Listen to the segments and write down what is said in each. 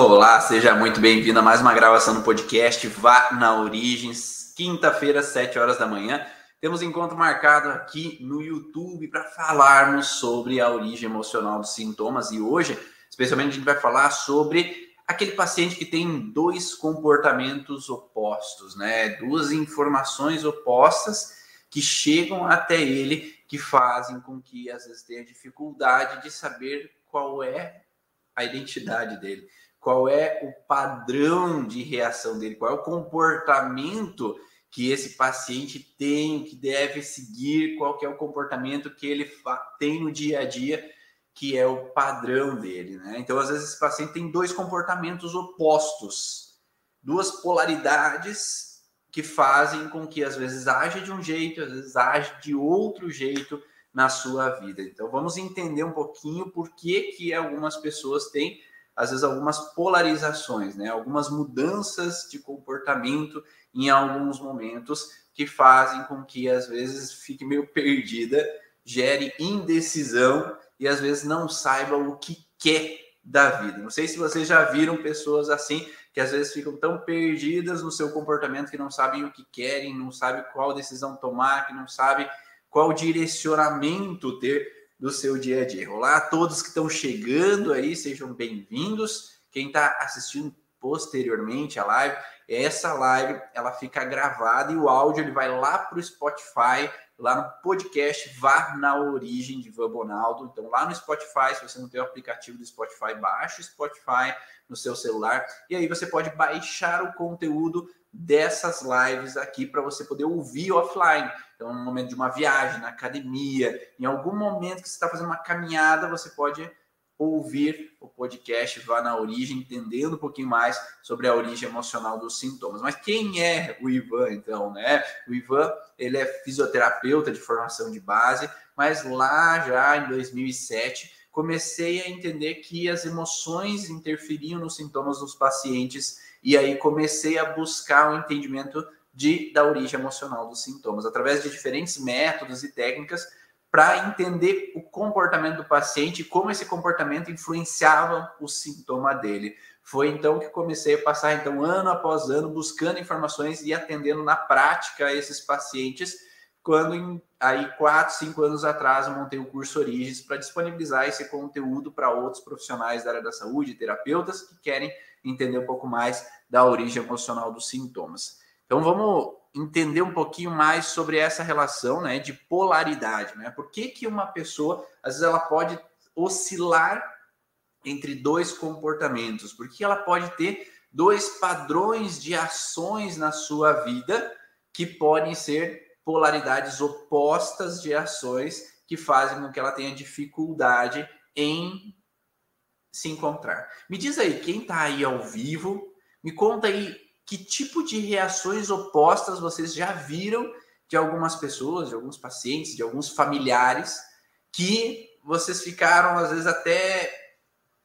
Olá, seja muito bem-vindo a mais uma gravação do podcast Vá na Origens, quinta-feira, 7 horas da manhã. Temos encontro marcado aqui no YouTube para falarmos sobre a origem emocional dos sintomas e hoje, especialmente, a gente vai falar sobre aquele paciente que tem dois comportamentos opostos, né? Duas informações opostas que chegam até ele que fazem com que às vezes tenha dificuldade de saber qual é a identidade dele qual é o padrão de reação dele, qual é o comportamento que esse paciente tem, que deve seguir, qual que é o comportamento que ele tem no dia a dia, que é o padrão dele, né? Então, às vezes, esse paciente tem dois comportamentos opostos, duas polaridades que fazem com que, às vezes, age de um jeito, às vezes, age de outro jeito na sua vida. Então, vamos entender um pouquinho por que, que algumas pessoas têm às vezes, algumas polarizações, né? algumas mudanças de comportamento em alguns momentos que fazem com que, às vezes, fique meio perdida, gere indecisão e, às vezes, não saiba o que quer da vida. Não sei se vocês já viram pessoas assim, que às vezes ficam tão perdidas no seu comportamento que não sabem o que querem, não sabem qual decisão tomar, que não sabem qual direcionamento ter do seu dia a dia. Olá a todos que estão chegando aí, sejam bem-vindos. Quem está assistindo posteriormente a live, essa live ela fica gravada e o áudio ele vai lá para o Spotify, lá no podcast Vá na Origem de Van Bonaldo. Então, lá no Spotify, se você não tem o aplicativo do Spotify, baixe o Spotify no seu celular e aí você pode baixar o conteúdo dessas lives aqui para você poder ouvir offline. Então, no momento de uma viagem, na academia, em algum momento que você está fazendo uma caminhada, você pode ouvir o podcast Vá na Origem, entendendo um pouquinho mais sobre a origem emocional dos sintomas. Mas quem é o Ivan, então, né? O Ivan, ele é fisioterapeuta de formação de base, mas lá já em 2007 comecei a entender que as emoções interferiam nos sintomas dos pacientes e aí comecei a buscar o um entendimento de, da origem emocional dos sintomas, através de diferentes métodos e técnicas para entender o comportamento do paciente e como esse comportamento influenciava o sintoma dele. Foi então que comecei a passar então ano após ano buscando informações e atendendo na prática esses pacientes. Quando em, aí quatro, cinco anos atrás eu montei o curso Origens para disponibilizar esse conteúdo para outros profissionais da área da saúde, terapeutas que querem entender um pouco mais da origem emocional dos sintomas. Então vamos entender um pouquinho mais sobre essa relação né, de polaridade. Né? Por que, que uma pessoa, às vezes, ela pode oscilar entre dois comportamentos? Porque ela pode ter dois padrões de ações na sua vida que podem ser polaridades opostas de ações que fazem com que ela tenha dificuldade em se encontrar. Me diz aí, quem está aí ao vivo, me conta aí que tipo de reações opostas vocês já viram de algumas pessoas, de alguns pacientes, de alguns familiares, que vocês ficaram, às vezes, até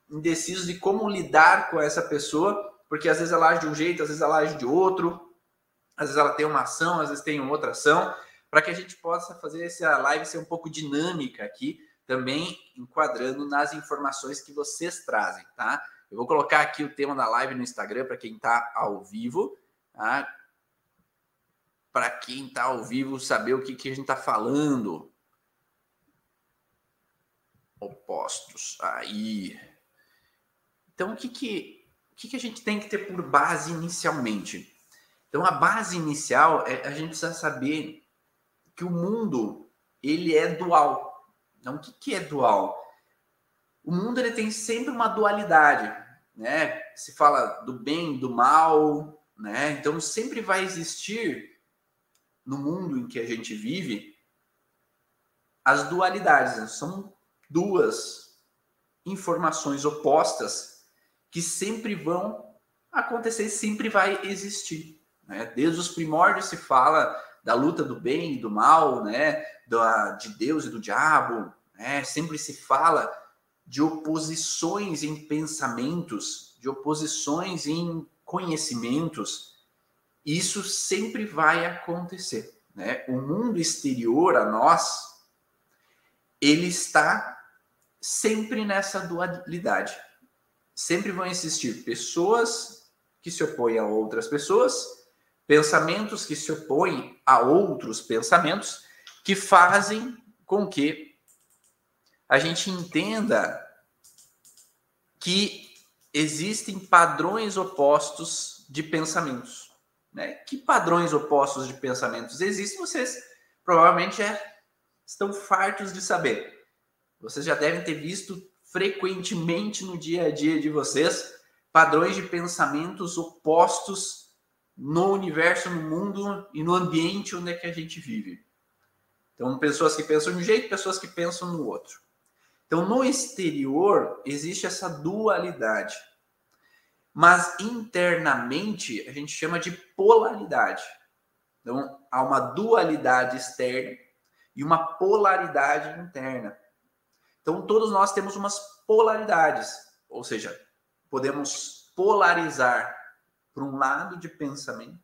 indecisos de como lidar com essa pessoa, porque às vezes ela age de um jeito, às vezes ela age de outro, às vezes ela tem uma ação, às vezes tem outra ação, para que a gente possa fazer essa live ser um pouco dinâmica aqui, também enquadrando nas informações que vocês trazem, tá? Eu vou colocar aqui o tema da live no Instagram para quem está ao vivo, tá? Para quem está ao vivo saber o que, que a gente está falando. Opostos. Aí. Então, o que, que, o que, que a gente tem que ter por base inicialmente? Então, a base inicial é a gente precisa saber que o mundo ele é dual. Então, o que, que é dual? O mundo ele tem sempre uma dualidade né? Se fala do bem, do mal, né? Então sempre vai existir no mundo em que a gente vive as dualidades, né? são duas informações opostas que sempre vão acontecer, sempre vai existir, né? Desde os primórdios se fala da luta do bem e do mal, né? Da, de Deus e do diabo, né? Sempre se fala de oposições em pensamentos, de oposições em conhecimentos, isso sempre vai acontecer. Né? O mundo exterior a nós, ele está sempre nessa dualidade. sempre vão existir pessoas que se opõem a outras pessoas, pensamentos que se opõem a outros pensamentos, que fazem com que a gente entenda que existem padrões opostos de pensamentos. Né? Que padrões opostos de pensamentos existem? Vocês provavelmente já estão fartos de saber. Vocês já devem ter visto frequentemente no dia a dia de vocês padrões de pensamentos opostos no universo, no mundo e no ambiente onde é que a gente vive. Então, pessoas que pensam de um jeito, pessoas que pensam no outro. Então, no exterior, existe essa dualidade. Mas internamente, a gente chama de polaridade. Então, há uma dualidade externa e uma polaridade interna. Então, todos nós temos umas polaridades, ou seja, podemos polarizar para um lado de pensamento,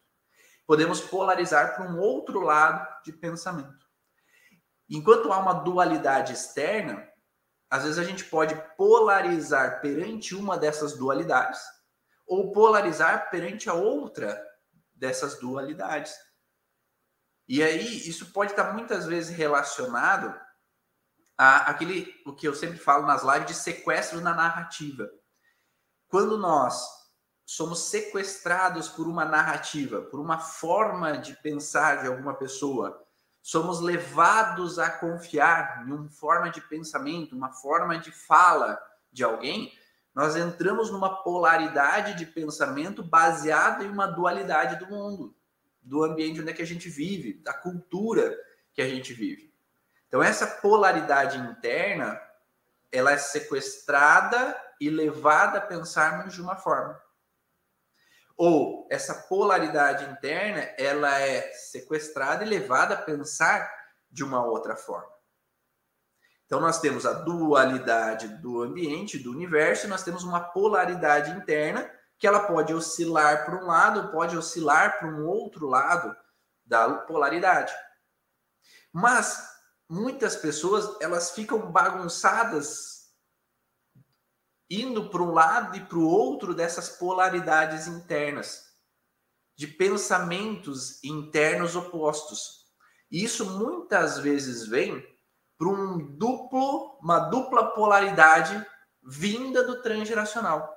podemos polarizar para um outro lado de pensamento. Enquanto há uma dualidade externa, às vezes a gente pode polarizar perante uma dessas dualidades ou polarizar perante a outra dessas dualidades. E aí isso pode estar muitas vezes relacionado a aquele o que eu sempre falo nas lives de sequestro na narrativa. Quando nós somos sequestrados por uma narrativa, por uma forma de pensar de alguma pessoa, somos levados a confiar em uma forma de pensamento, uma forma de fala de alguém, nós entramos numa polaridade de pensamento baseada em uma dualidade do mundo, do ambiente onde é que a gente vive, da cultura que a gente vive. Então essa polaridade interna, ela é sequestrada e levada a pensarmos de uma forma ou essa polaridade interna ela é sequestrada e levada a pensar de uma outra forma. Então nós temos a dualidade do ambiente, do universo, nós temos uma polaridade interna que ela pode oscilar para um lado, pode oscilar para um outro lado da polaridade. Mas muitas pessoas elas ficam bagunçadas indo para um lado e para o outro dessas polaridades internas, de pensamentos internos opostos. E isso muitas vezes vem para um duplo, uma dupla polaridade vinda do transgeracional.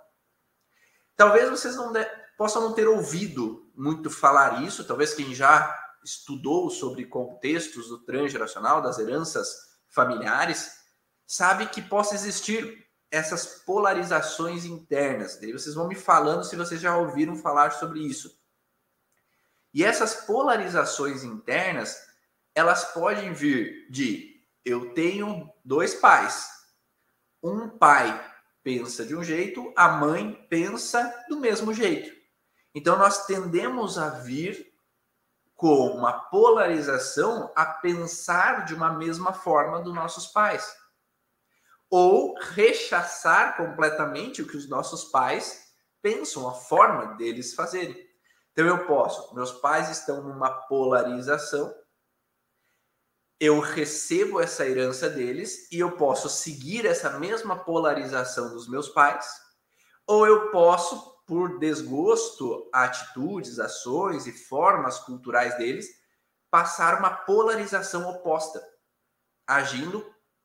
Talvez vocês não de, possam não ter ouvido muito falar isso, talvez quem já estudou sobre contextos do transgeracional, das heranças familiares, sabe que possa existir essas polarizações internas. Daí vocês vão me falando se vocês já ouviram falar sobre isso. E essas polarizações internas, elas podem vir de eu tenho dois pais. Um pai pensa de um jeito, a mãe pensa do mesmo jeito. Então nós tendemos a vir com uma polarização a pensar de uma mesma forma dos nossos pais ou rechaçar completamente o que os nossos pais pensam, a forma deles fazerem. Então eu posso, meus pais estão numa polarização, eu recebo essa herança deles e eu posso seguir essa mesma polarização dos meus pais, ou eu posso, por desgosto a atitudes, ações e formas culturais deles, passar uma polarização oposta, agindo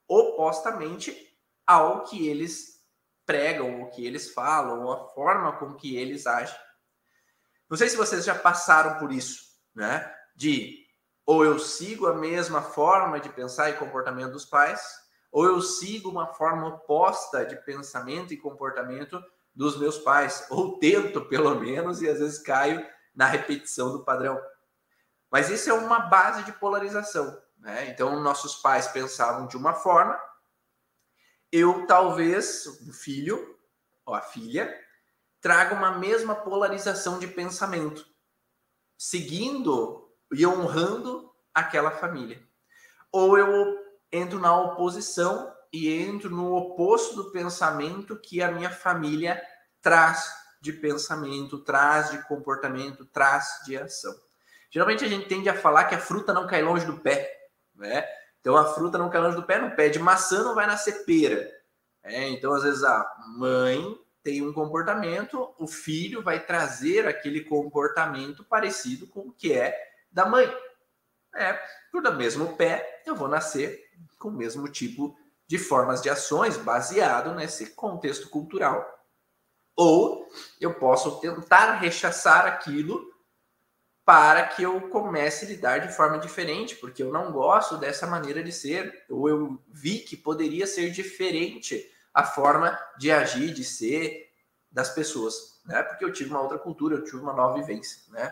opostamente ao que eles pregam, o que eles falam, a forma com que eles agem. Não sei se vocês já passaram por isso, né? De ou eu sigo a mesma forma de pensar e comportamento dos pais, ou eu sigo uma forma oposta de pensamento e comportamento dos meus pais, ou tento pelo menos e às vezes caio na repetição do padrão. Mas isso é uma base de polarização, né? Então nossos pais pensavam de uma forma eu talvez, o filho ou a filha, traga uma mesma polarização de pensamento, seguindo e honrando aquela família. Ou eu entro na oposição e entro no oposto do pensamento que a minha família traz de pensamento, traz de comportamento, traz de ação. Geralmente a gente tende a falar que a fruta não cai longe do pé, né? Então a fruta não cai longe do pé, no pé de maçã não vai nascer pera. É, então, às vezes, a mãe tem um comportamento, o filho vai trazer aquele comportamento parecido com o que é da mãe. É, por o mesmo pé, eu vou nascer com o mesmo tipo de formas de ações baseado nesse contexto cultural. Ou eu posso tentar rechaçar aquilo para que eu comece a lidar de forma diferente, porque eu não gosto dessa maneira de ser, ou eu vi que poderia ser diferente a forma de agir, de ser das pessoas, né? Porque eu tive uma outra cultura, eu tive uma nova vivência, né?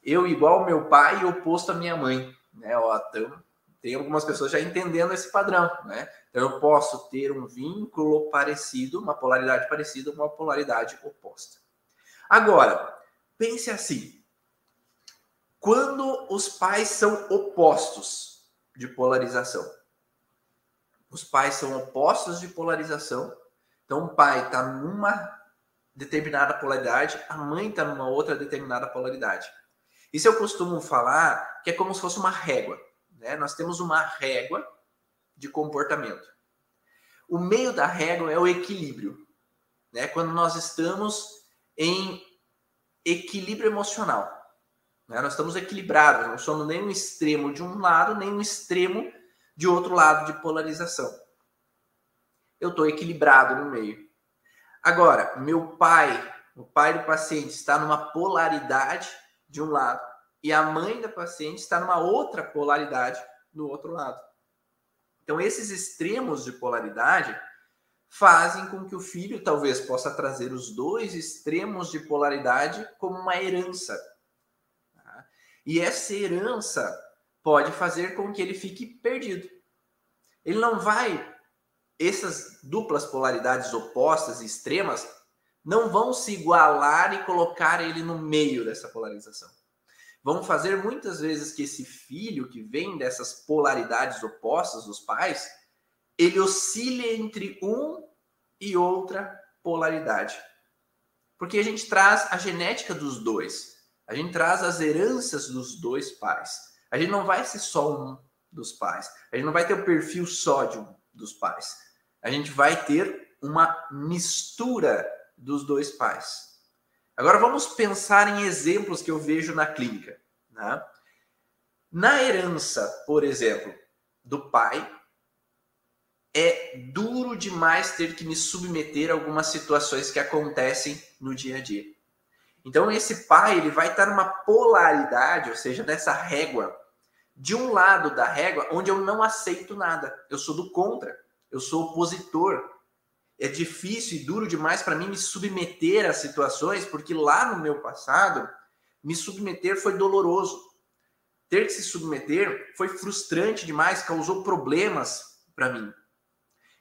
Eu igual meu pai e oposto à minha mãe, né? Ó, então, tem algumas pessoas já entendendo esse padrão, né? Então eu posso ter um vínculo parecido, uma polaridade parecida, uma polaridade oposta. Agora, pense assim: quando os pais são opostos de polarização, os pais são opostos de polarização. Então, o pai está numa determinada polaridade, a mãe está numa outra determinada polaridade. Isso eu costumo falar que é como se fosse uma régua. Né? Nós temos uma régua de comportamento. O meio da régua é o equilíbrio. Né? Quando nós estamos em equilíbrio emocional. Né? Nós estamos equilibrados, não somos nem um extremo de um lado, nem um extremo de outro lado de polarização. Eu estou equilibrado no meio. Agora, meu pai, o pai do paciente, está numa polaridade de um lado e a mãe da paciente está numa outra polaridade do outro lado. Então, esses extremos de polaridade fazem com que o filho talvez possa trazer os dois extremos de polaridade como uma herança. E essa herança pode fazer com que ele fique perdido. Ele não vai. Essas duplas polaridades opostas e extremas não vão se igualar e colocar ele no meio dessa polarização. Vão fazer muitas vezes que esse filho que vem dessas polaridades opostas dos pais, ele oscile entre um e outra polaridade. Porque a gente traz a genética dos dois, a gente traz as heranças dos dois pais. A gente não vai ser só um dos pais. A gente não vai ter o perfil só de um dos pais. A gente vai ter uma mistura dos dois pais. Agora vamos pensar em exemplos que eu vejo na clínica. Né? Na herança, por exemplo, do pai, é duro demais ter que me submeter a algumas situações que acontecem no dia a dia. Então esse pai ele vai estar numa polaridade, ou seja, nessa régua de um lado da régua onde eu não aceito nada. Eu sou do contra, eu sou opositor. É difícil e duro demais para mim me submeter a situações, porque lá no meu passado, me submeter foi doloroso. Ter que se submeter foi frustrante demais, causou problemas para mim.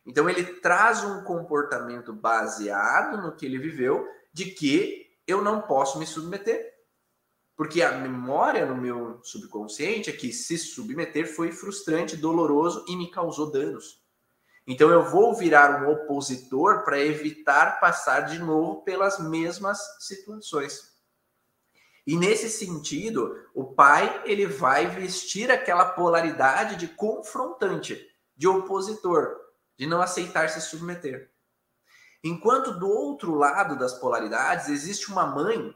Então ele traz um comportamento baseado no que ele viveu de que eu não posso me submeter. Porque a memória no meu subconsciente é que se submeter foi frustrante, doloroso e me causou danos. Então eu vou virar um opositor para evitar passar de novo pelas mesmas situações. E nesse sentido, o pai ele vai vestir aquela polaridade de confrontante, de opositor, de não aceitar se submeter. Enquanto do outro lado das polaridades existe uma mãe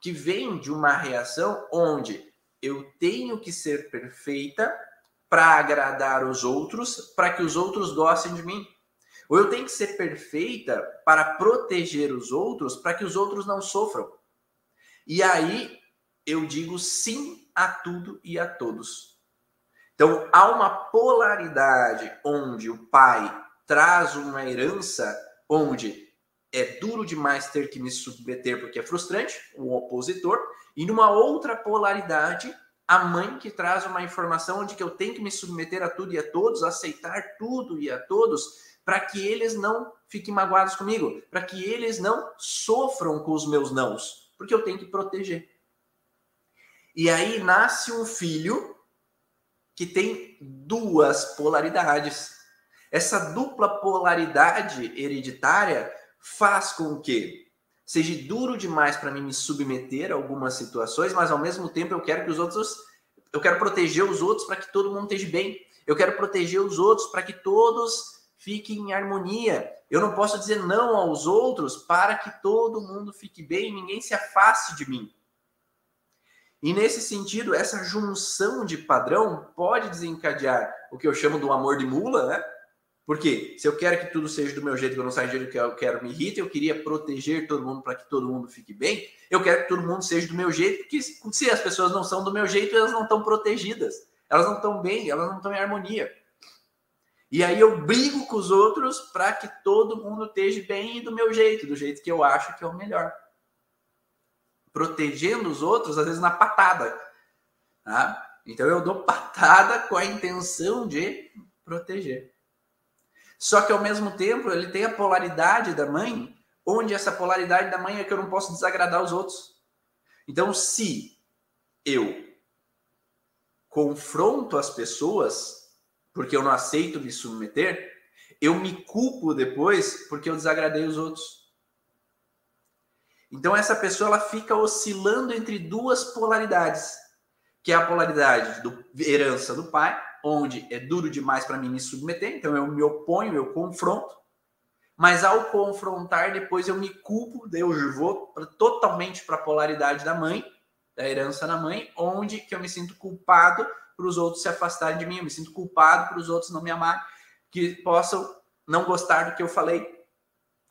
que vem de uma reação onde eu tenho que ser perfeita para agradar os outros, para que os outros gostem de mim. Ou eu tenho que ser perfeita para proteger os outros, para que os outros não sofram. E aí eu digo sim a tudo e a todos. Então há uma polaridade onde o pai traz uma herança onde é duro demais ter que me submeter porque é frustrante, o opositor, e numa outra polaridade, a mãe que traz uma informação onde que eu tenho que me submeter a tudo e a todos, aceitar tudo e a todos, para que eles não fiquem magoados comigo, para que eles não sofram com os meus nãos, porque eu tenho que proteger. E aí nasce um filho que tem duas polaridades. Essa dupla polaridade hereditária faz com que seja duro demais para mim me submeter a algumas situações, mas ao mesmo tempo eu quero que os outros, eu quero proteger os outros para que todo mundo esteja bem. Eu quero proteger os outros para que todos fique em harmonia. Eu não posso dizer não aos outros para que todo mundo fique bem e ninguém se afaste de mim. E nesse sentido, essa junção de padrão pode desencadear o que eu chamo do amor de mula, né? Porque se eu quero que tudo seja do meu jeito, que eu não saia do jeito que eu quero, me irrita, eu queria proteger todo mundo para que todo mundo fique bem, eu quero que todo mundo seja do meu jeito, porque se as pessoas não são do meu jeito, elas não estão protegidas, elas não estão bem, elas não estão em harmonia. E aí eu brigo com os outros para que todo mundo esteja bem do meu jeito, do jeito que eu acho que é o melhor. Protegendo os outros, às vezes na patada. Tá? Então eu dou patada com a intenção de proteger. Só que ao mesmo tempo ele tem a polaridade da mãe, onde essa polaridade da mãe é que eu não posso desagradar os outros. Então, se eu confronto as pessoas porque eu não aceito me submeter, eu me culpo depois porque eu desagradei os outros. Então essa pessoa ela fica oscilando entre duas polaridades, que é a polaridade do herança do pai onde é duro demais para mim me submeter, então eu me oponho, eu confronto, mas ao confrontar, depois eu me culpo, eu vou totalmente para a polaridade da mãe, da herança da mãe, onde que eu me sinto culpado para os outros se afastarem de mim, eu me sinto culpado para os outros não me amarem, que possam não gostar do que eu falei,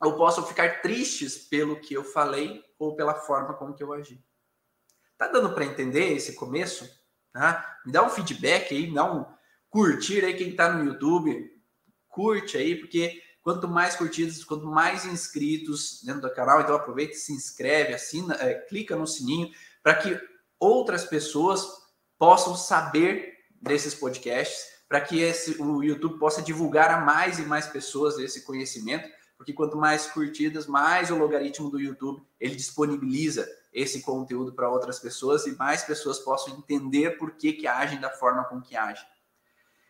ou possam ficar tristes pelo que eu falei ou pela forma como que eu agi. Tá dando para entender esse começo? Tá? Me dá um feedback aí, me dá um, curtir aí quem está no YouTube, curte aí, porque quanto mais curtidas, quanto mais inscritos dentro do canal, então aproveita se inscreve, assina, é, clica no sininho para que outras pessoas possam saber desses podcasts, para que esse, o YouTube possa divulgar a mais e mais pessoas esse conhecimento, porque quanto mais curtidas, mais o logaritmo do YouTube ele disponibiliza esse conteúdo para outras pessoas e mais pessoas possam entender por que, que agem da forma com que agem.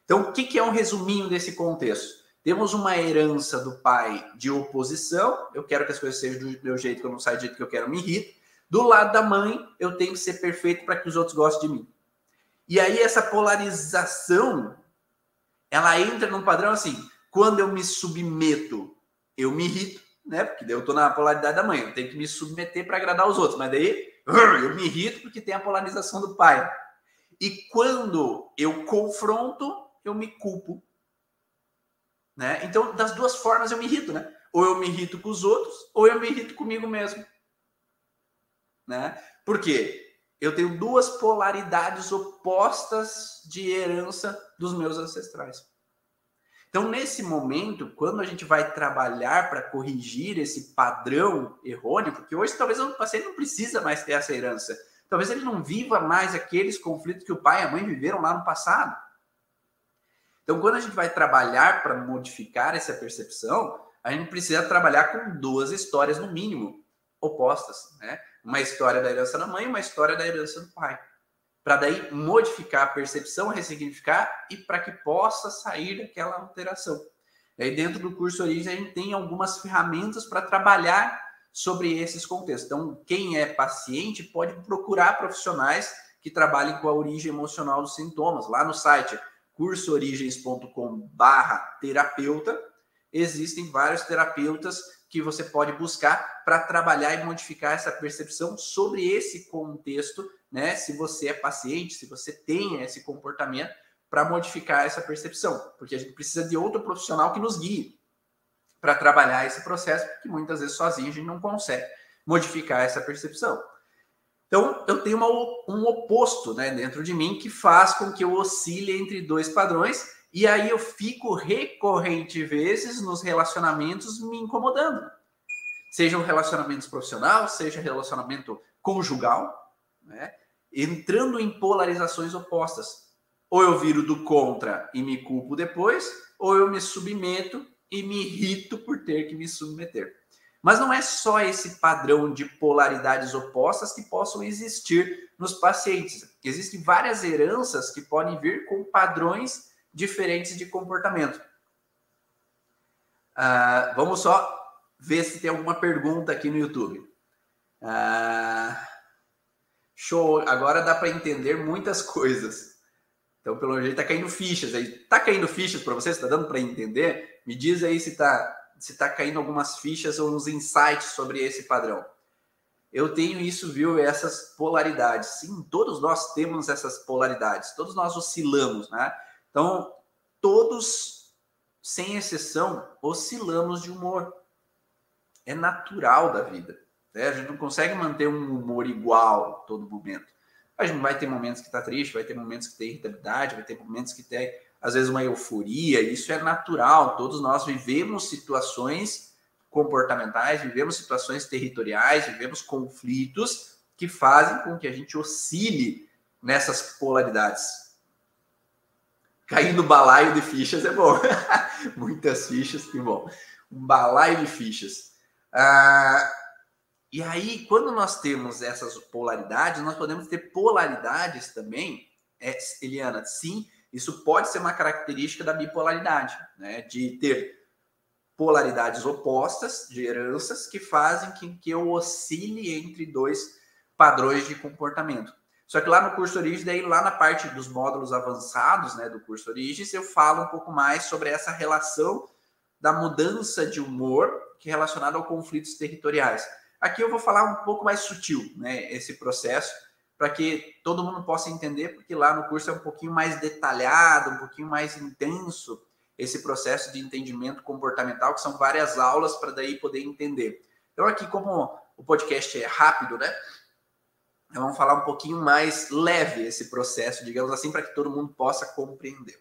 Então, o que, é um resuminho desse contexto? Temos uma herança do pai de oposição, eu quero que as coisas sejam do meu jeito, que eu não saia do jeito que eu quero, me irrita. Do lado da mãe, eu tenho que ser perfeito para que os outros gostem de mim. E aí, essa polarização, ela entra num padrão assim: quando eu me submeto, eu me irrito, né? Porque daí eu estou na polaridade da mãe, eu tenho que me submeter para agradar os outros, mas daí eu me irrito porque tem a polarização do pai. E quando eu confronto, eu me culpo. Né? Então, das duas formas eu me irrito, né? Ou eu me irrito com os outros, ou eu me irrito comigo mesmo. Né? Por quê? Eu tenho duas polaridades opostas de herança dos meus ancestrais. Então, nesse momento, quando a gente vai trabalhar para corrigir esse padrão errôneo, porque hoje talvez o paciente não precisa mais ter essa herança. Talvez ele não viva mais aqueles conflitos que o pai e a mãe viveram lá no passado. Então, quando a gente vai trabalhar para modificar essa percepção, a gente precisa trabalhar com duas histórias, no mínimo, opostas. Né? Uma história da herança da mãe e uma história da herança do pai. Para daí modificar a percepção, ressignificar e para que possa sair daquela alteração. E aí, dentro do curso Origem, a gente tem algumas ferramentas para trabalhar sobre esses contextos. Então, quem é paciente pode procurar profissionais que trabalhem com a origem emocional dos sintomas. Lá no site cursoorigens.com barra terapeuta, existem vários terapeutas que você pode buscar para trabalhar e modificar essa percepção sobre esse contexto, né? Se você é paciente, se você tem esse comportamento, para modificar essa percepção, porque a gente precisa de outro profissional que nos guie para trabalhar esse processo, porque muitas vezes sozinho a gente não consegue modificar essa percepção. Então, eu tenho uma, um oposto né, dentro de mim que faz com que eu oscile entre dois padrões e aí eu fico recorrente vezes nos relacionamentos me incomodando. Seja um relacionamento profissional, seja relacionamento conjugal, né, entrando em polarizações opostas. Ou eu viro do contra e me culpo depois, ou eu me submeto e me irrito por ter que me submeter. Mas não é só esse padrão de polaridades opostas que possam existir nos pacientes. Existem várias heranças que podem vir com padrões diferentes de comportamento. Uh, vamos só ver se tem alguma pergunta aqui no YouTube. Uh, show! Agora dá para entender muitas coisas. Então, pelo jeito, está caindo fichas aí. Está caindo fichas para vocês? Está dando para entender? Me diz aí se está se tá caindo algumas fichas ou uns insights sobre esse padrão. Eu tenho isso, viu? Essas polaridades. Sim, todos nós temos essas polaridades. Todos nós oscilamos, né? Então, todos, sem exceção, oscilamos de humor. É natural da vida. Né? A gente não consegue manter um humor igual todo momento. A gente vai ter momentos que está triste, vai ter momentos que tem irritabilidade, vai ter momentos que tem, às vezes, uma euforia. Isso é natural. Todos nós vivemos situações comportamentais, vivemos situações territoriais, vivemos conflitos que fazem com que a gente oscile nessas polaridades. Cair no balaio de fichas é bom. Muitas fichas, que bom. Um balaio de fichas. Ah, e aí, quando nós temos essas polaridades, nós podemos ter polaridades também, é, Eliana, sim, isso pode ser uma característica da bipolaridade, né? De ter polaridades opostas de heranças que fazem que, que eu oscile entre dois padrões de comportamento. Só que lá no curso Origens, daí lá na parte dos módulos avançados, né, do curso Origens, eu falo um pouco mais sobre essa relação da mudança de humor que é relacionada a conflitos territoriais. Aqui eu vou falar um pouco mais sutil, né, esse processo, para que todo mundo possa entender, porque lá no curso é um pouquinho mais detalhado, um pouquinho mais intenso esse processo de entendimento comportamental, que são várias aulas para daí poder entender. Então aqui como o podcast é rápido, né? Vamos falar um pouquinho mais leve esse processo, digamos assim, para que todo mundo possa compreender.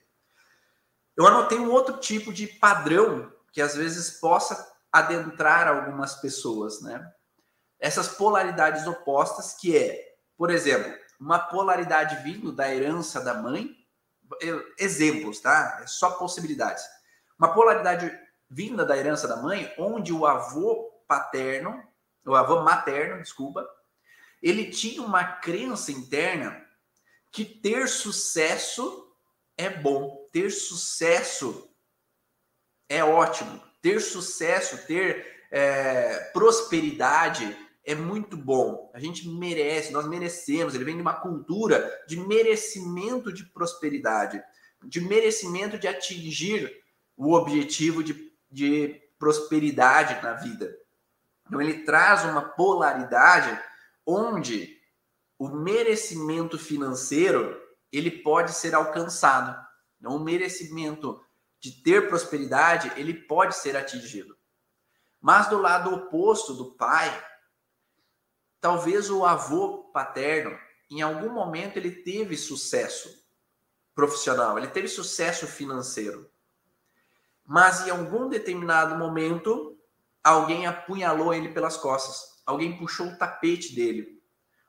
Eu anotei um outro tipo de padrão que às vezes possa adentrar algumas pessoas, né? essas polaridades opostas, que é, por exemplo, uma polaridade vindo da herança da mãe, exemplos, tá? É só possibilidades. Uma polaridade vinda da herança da mãe, onde o avô paterno, o avô materno, desculpa, ele tinha uma crença interna que ter sucesso é bom, ter sucesso é ótimo, ter sucesso, ter é, prosperidade é muito bom. A gente merece, nós merecemos. Ele vem de uma cultura de merecimento de prosperidade, de merecimento de atingir o objetivo de, de prosperidade na vida. Então, ele traz uma polaridade onde o merecimento financeiro ele pode ser alcançado. Então, o merecimento de ter prosperidade ele pode ser atingido. Mas do lado oposto do pai, Talvez o avô paterno, em algum momento, ele teve sucesso profissional, ele teve sucesso financeiro. Mas em algum determinado momento, alguém apunhalou ele pelas costas, alguém puxou o tapete dele,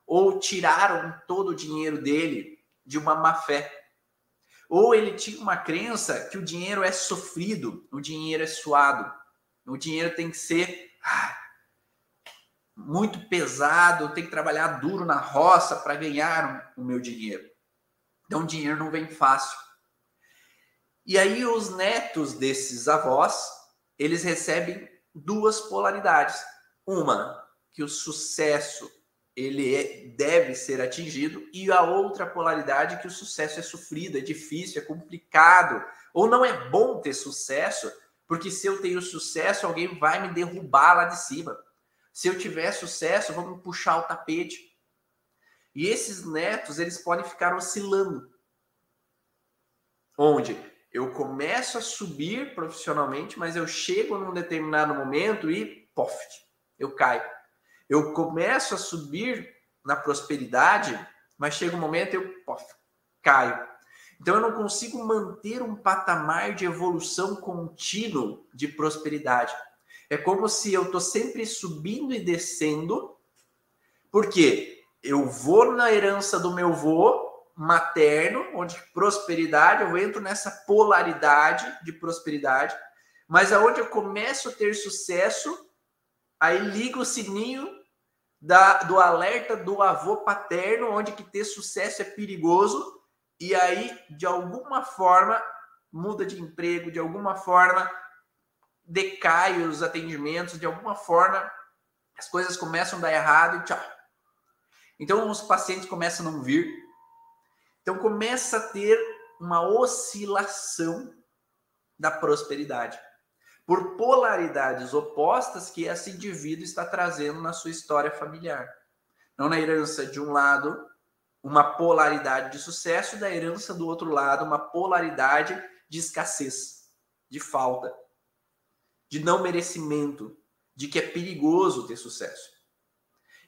ou tiraram todo o dinheiro dele de uma má fé. Ou ele tinha uma crença que o dinheiro é sofrido, o dinheiro é suado, o dinheiro tem que ser ah, muito pesado, eu tenho que trabalhar duro na roça para ganhar o meu dinheiro. Então, o dinheiro não vem fácil. E aí, os netos desses avós, eles recebem duas polaridades. Uma, que o sucesso ele é, deve ser atingido, e a outra polaridade, que o sucesso é sofrido, é difícil, é complicado, ou não é bom ter sucesso, porque se eu tenho sucesso, alguém vai me derrubar lá de cima. Se eu tiver sucesso, vamos puxar o tapete. E esses netos, eles podem ficar oscilando. Onde eu começo a subir profissionalmente, mas eu chego num determinado momento e, pof, eu caio. Eu começo a subir na prosperidade, mas chega um momento e eu, pof, caio. Então eu não consigo manter um patamar de evolução contínuo de prosperidade. É como se eu estou sempre subindo e descendo, porque eu vou na herança do meu vô materno, onde prosperidade, eu entro nessa polaridade de prosperidade, mas aonde eu começo a ter sucesso, aí liga o sininho da, do alerta do avô paterno, onde que ter sucesso é perigoso, e aí, de alguma forma, muda de emprego, de alguma forma, decai os atendimentos, de alguma forma as coisas começam a dar errado e tchau. Então os pacientes começam a não vir. Então começa a ter uma oscilação da prosperidade. por polaridades opostas que esse indivíduo está trazendo na sua história familiar. Não na herança de um lado, uma polaridade de sucesso, da herança do outro lado, uma polaridade de escassez, de falta, de não merecimento, de que é perigoso ter sucesso.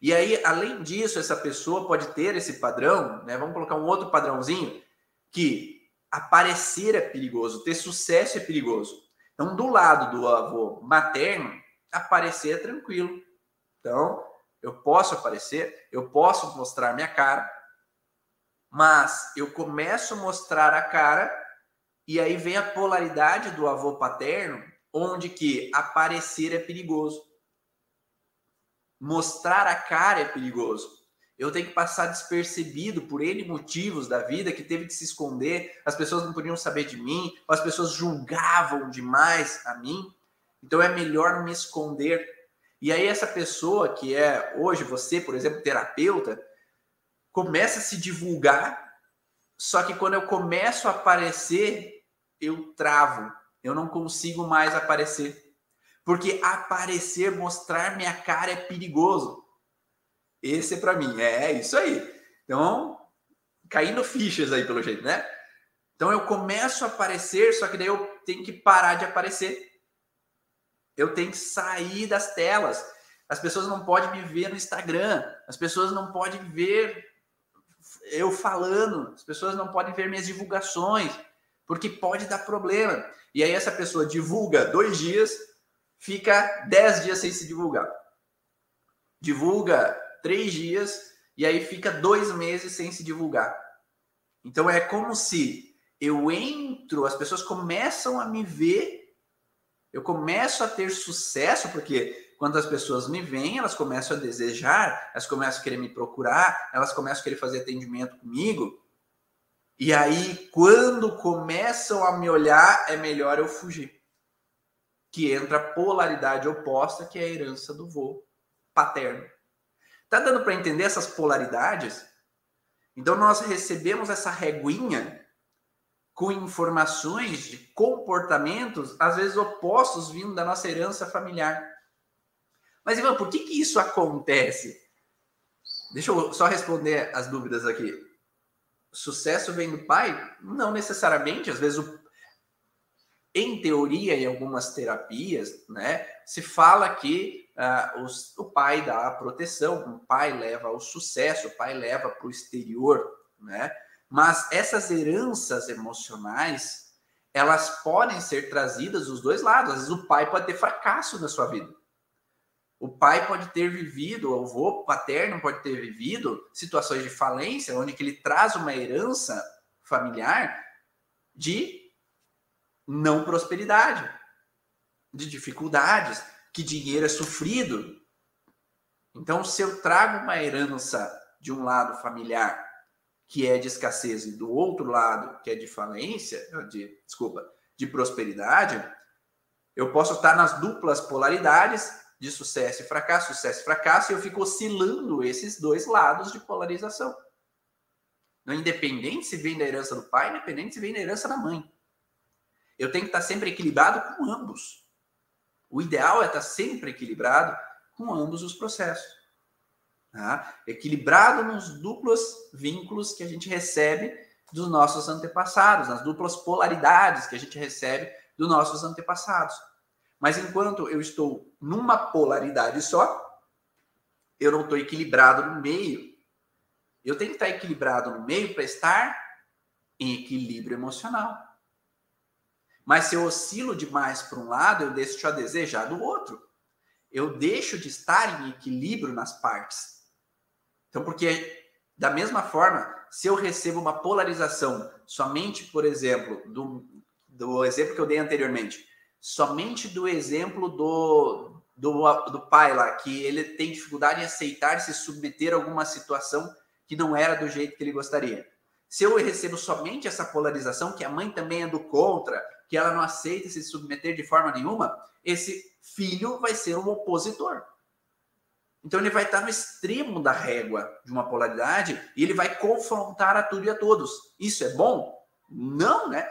E aí, além disso, essa pessoa pode ter esse padrão, né? Vamos colocar um outro padrãozinho, que aparecer é perigoso, ter sucesso é perigoso. Então, do lado do avô materno, aparecer é tranquilo. Então, eu posso aparecer, eu posso mostrar minha cara, mas eu começo a mostrar a cara e aí vem a polaridade do avô paterno, onde que aparecer é perigoso. Mostrar a cara é perigoso. Eu tenho que passar despercebido por N motivos da vida que teve que se esconder, as pessoas não podiam saber de mim, as pessoas julgavam demais a mim. Então é melhor me esconder. E aí essa pessoa que é hoje você, por exemplo, terapeuta, começa a se divulgar, só que quando eu começo a aparecer, eu travo, eu não consigo mais aparecer. Porque aparecer, mostrar minha cara é perigoso. Esse é para mim, é isso aí. Então, caindo fichas aí pelo jeito, né? Então eu começo a aparecer, só que daí eu tenho que parar de aparecer. Eu tenho que sair das telas. As pessoas não podem me ver no Instagram, as pessoas não podem ver eu falando, as pessoas não podem ver minhas divulgações, porque pode dar problema. E aí essa pessoa divulga dois dias, fica 10 dias sem se divulgar. Divulga três dias e aí fica dois meses sem se divulgar. Então é como se eu entro, as pessoas começam a me ver, eu começo a ter sucesso, porque quando as pessoas me veem, elas começam a desejar, elas começam a querer me procurar, elas começam a querer fazer atendimento comigo. E aí, quando começam a me olhar, é melhor eu fugir que entra a polaridade oposta, que é a herança do vô paterno. Tá dando para entender essas polaridades? Então nós recebemos essa reguinha com informações de comportamentos às vezes opostos vindo da nossa herança familiar. Mas Ivan, por que que isso acontece? Deixa eu só responder as dúvidas aqui. Sucesso vem do pai? Não necessariamente. Às vezes o, em teoria, em algumas terapias, né, se fala que uh, os, o pai dá a proteção, o pai leva ao sucesso, o pai leva para o exterior, né? Mas essas heranças emocionais, elas podem ser trazidas dos dois lados. Às vezes o pai pode ter fracasso na sua vida. O pai pode ter vivido, o avô paterno pode ter vivido situações de falência, onde que ele traz uma herança familiar de não prosperidade, de dificuldades, que dinheiro é sofrido. Então, se eu trago uma herança de um lado familiar que é de escassez e do outro lado que é de falência, de desculpa, de prosperidade, eu posso estar nas duplas polaridades de sucesso e fracasso, sucesso e fracasso, e eu fico oscilando esses dois lados de polarização. Independente se vem da herança do pai, independente se vem da herança da mãe. Eu tenho que estar sempre equilibrado com ambos. O ideal é estar sempre equilibrado com ambos os processos. Tá? Equilibrado nos duplos vínculos que a gente recebe dos nossos antepassados, nas duplas polaridades que a gente recebe dos nossos antepassados. Mas enquanto eu estou numa polaridade só, eu não estou equilibrado no meio. Eu tenho que estar equilibrado no meio para estar em equilíbrio emocional. Mas se eu oscilo demais para um lado, eu deixo a desejar do outro. Eu deixo de estar em equilíbrio nas partes. Então, porque da mesma forma, se eu recebo uma polarização somente, por exemplo, do, do exemplo que eu dei anteriormente, somente do exemplo do, do, do pai lá, que ele tem dificuldade em aceitar se submeter a alguma situação que não era do jeito que ele gostaria. Se eu recebo somente essa polarização, que a mãe também é do contra, que ela não aceita se submeter de forma nenhuma, esse filho vai ser um opositor. Então ele vai estar no extremo da régua de uma polaridade e ele vai confrontar a tudo e a todos. Isso é bom? Não, né?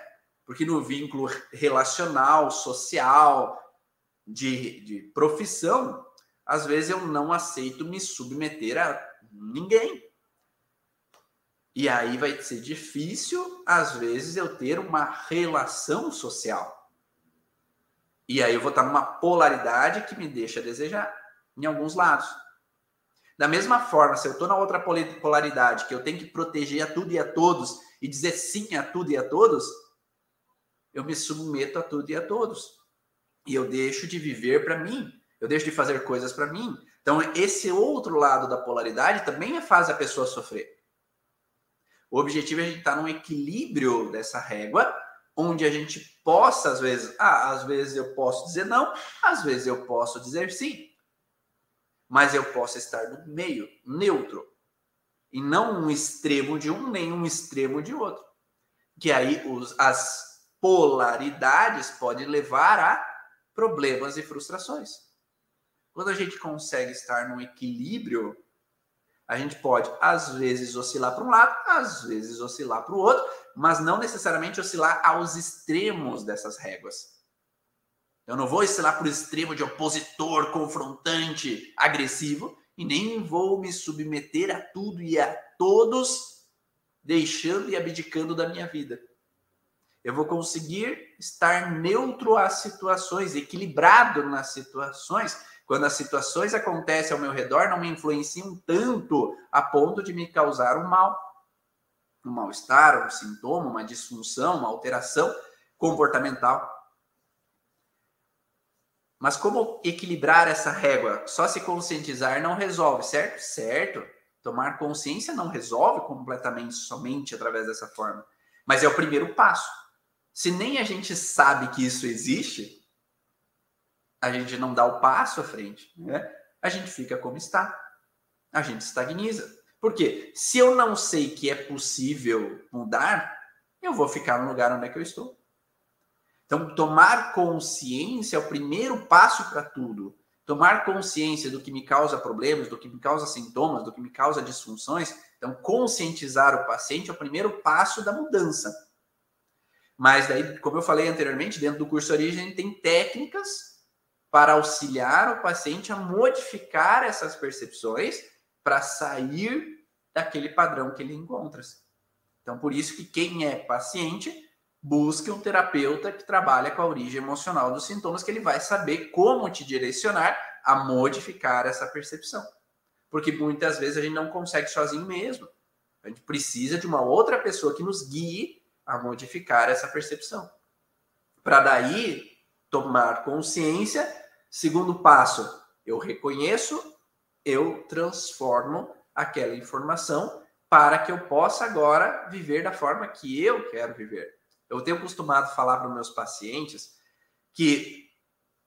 Porque no vínculo relacional, social, de, de profissão, às vezes eu não aceito me submeter a ninguém. E aí vai ser difícil, às vezes, eu ter uma relação social. E aí eu vou estar numa polaridade que me deixa desejar em alguns lados. Da mesma forma, se eu estou na outra polaridade, que eu tenho que proteger a tudo e a todos e dizer sim a tudo e a todos, eu me submeto a tudo e a todos. E eu deixo de viver para mim, eu deixo de fazer coisas para mim. Então, esse outro lado da polaridade também faz a pessoa sofrer. O objetivo é a gente estar num equilíbrio dessa régua, onde a gente possa, às vezes, ah, às vezes eu posso dizer não, às vezes eu posso dizer sim mas eu posso estar no meio, neutro, e não um extremo de um nem um extremo de outro. Que aí os, as polaridades podem levar a problemas e frustrações. Quando a gente consegue estar num equilíbrio, a gente pode, às vezes, oscilar para um lado, às vezes, oscilar para o outro, mas não necessariamente oscilar aos extremos dessas réguas. Eu não vou lá para o extremo de opositor, confrontante, agressivo, e nem vou me submeter a tudo e a todos, deixando e abdicando da minha vida. Eu vou conseguir estar neutro às situações, equilibrado nas situações. Quando as situações acontecem ao meu redor, não me influenciam tanto a ponto de me causar um mal. Um mal-estar, um sintoma, uma disfunção, uma alteração comportamental. Mas como equilibrar essa régua? Só se conscientizar não resolve, certo? Certo. Tomar consciência não resolve completamente somente através dessa forma. Mas é o primeiro passo. Se nem a gente sabe que isso existe, a gente não dá o passo à frente, né? A gente fica como está. A gente estagniza. Por quê? Se eu não sei que é possível mudar, eu vou ficar no lugar onde é que eu estou. Então, tomar consciência é o primeiro passo para tudo. Tomar consciência do que me causa problemas, do que me causa sintomas, do que me causa disfunções. Então, conscientizar o paciente é o primeiro passo da mudança. Mas daí, como eu falei anteriormente, dentro do curso Origem tem técnicas para auxiliar o paciente a modificar essas percepções para sair daquele padrão que ele encontra. Então, por isso que quem é paciente busque um terapeuta que trabalha com a origem emocional dos sintomas, que ele vai saber como te direcionar a modificar essa percepção. Porque muitas vezes a gente não consegue sozinho mesmo. A gente precisa de uma outra pessoa que nos guie a modificar essa percepção. Para daí tomar consciência, segundo passo, eu reconheço, eu transformo aquela informação para que eu possa agora viver da forma que eu quero viver. Eu tenho costumado falar para meus pacientes que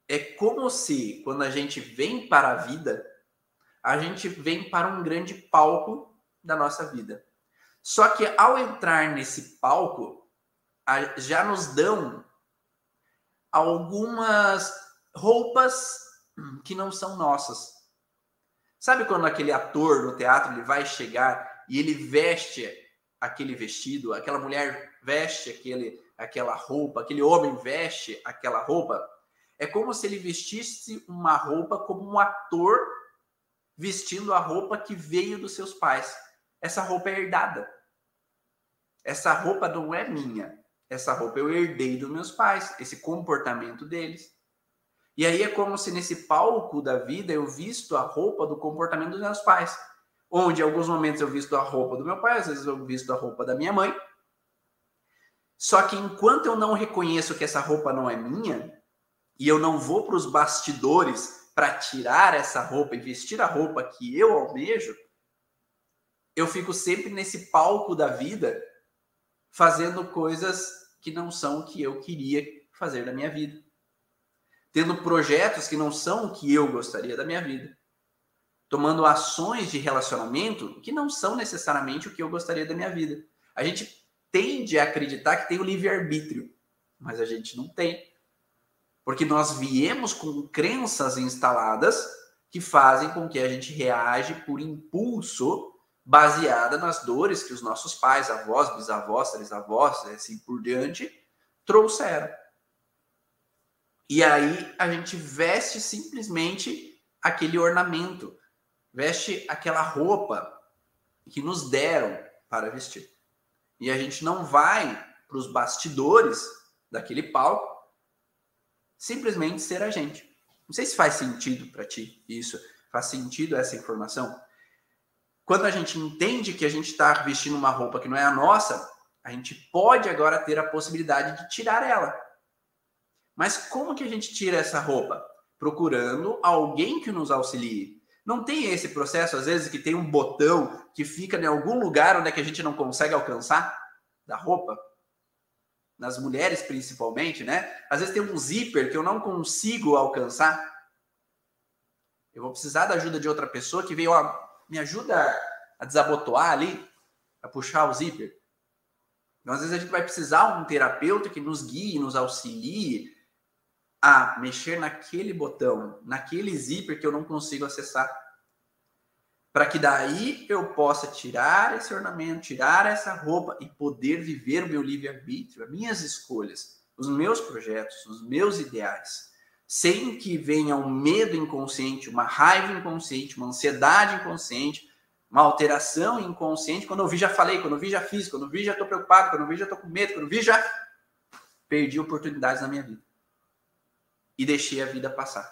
é como se, quando a gente vem para a vida, a gente vem para um grande palco da nossa vida. Só que ao entrar nesse palco, já nos dão algumas roupas que não são nossas. Sabe quando aquele ator no teatro ele vai chegar e ele veste aquele vestido, aquela mulher veste aquele, aquela roupa, aquele homem veste aquela roupa, é como se ele vestisse uma roupa como um ator vestindo a roupa que veio dos seus pais. Essa roupa é herdada. Essa roupa não é minha. Essa roupa eu herdei dos meus pais, esse comportamento deles. E aí é como se nesse palco da vida eu visto a roupa do comportamento dos meus pais onde em alguns momentos eu visto a roupa do meu pai, às vezes eu visto a roupa da minha mãe. Só que enquanto eu não reconheço que essa roupa não é minha, e eu não vou para os bastidores para tirar essa roupa e vestir a roupa que eu almejo, eu fico sempre nesse palco da vida fazendo coisas que não são o que eu queria fazer da minha vida. Tendo projetos que não são o que eu gostaria da minha vida tomando ações de relacionamento que não são necessariamente o que eu gostaria da minha vida. A gente tende a acreditar que tem o livre-arbítrio, mas a gente não tem. Porque nós viemos com crenças instaladas que fazem com que a gente reage por impulso baseada nas dores que os nossos pais, avós, bisavós, trisavós, assim por diante, trouxeram. E aí a gente veste simplesmente aquele ornamento, veste aquela roupa que nos deram para vestir. E a gente não vai para os bastidores daquele palco simplesmente ser a gente. Não sei se faz sentido para ti isso, faz sentido essa informação. Quando a gente entende que a gente está vestindo uma roupa que não é a nossa, a gente pode agora ter a possibilidade de tirar ela. Mas como que a gente tira essa roupa? Procurando alguém que nos auxilie. Não tem esse processo, às vezes, que tem um botão que fica em algum lugar onde é que a gente não consegue alcançar da roupa? Nas mulheres, principalmente, né? Às vezes tem um zíper que eu não consigo alcançar. Eu vou precisar da ajuda de outra pessoa que veio, ó, me ajuda a desabotoar ali, a puxar o zíper. Então, às vezes a gente vai precisar um terapeuta que nos guie, nos auxilie a mexer naquele botão, naquele zíper que eu não consigo acessar. Para que daí eu possa tirar esse ornamento, tirar essa roupa e poder viver o meu livre-arbítrio, as minhas escolhas, os meus projetos, os meus ideais, sem que venha um medo inconsciente, uma raiva inconsciente, uma ansiedade inconsciente, uma alteração inconsciente. Quando eu vi, já falei, quando eu vi, já fiz, quando eu vi, já estou preocupado, quando eu vi, já estou com medo, quando eu vi, já perdi oportunidades na minha vida e deixei a vida passar.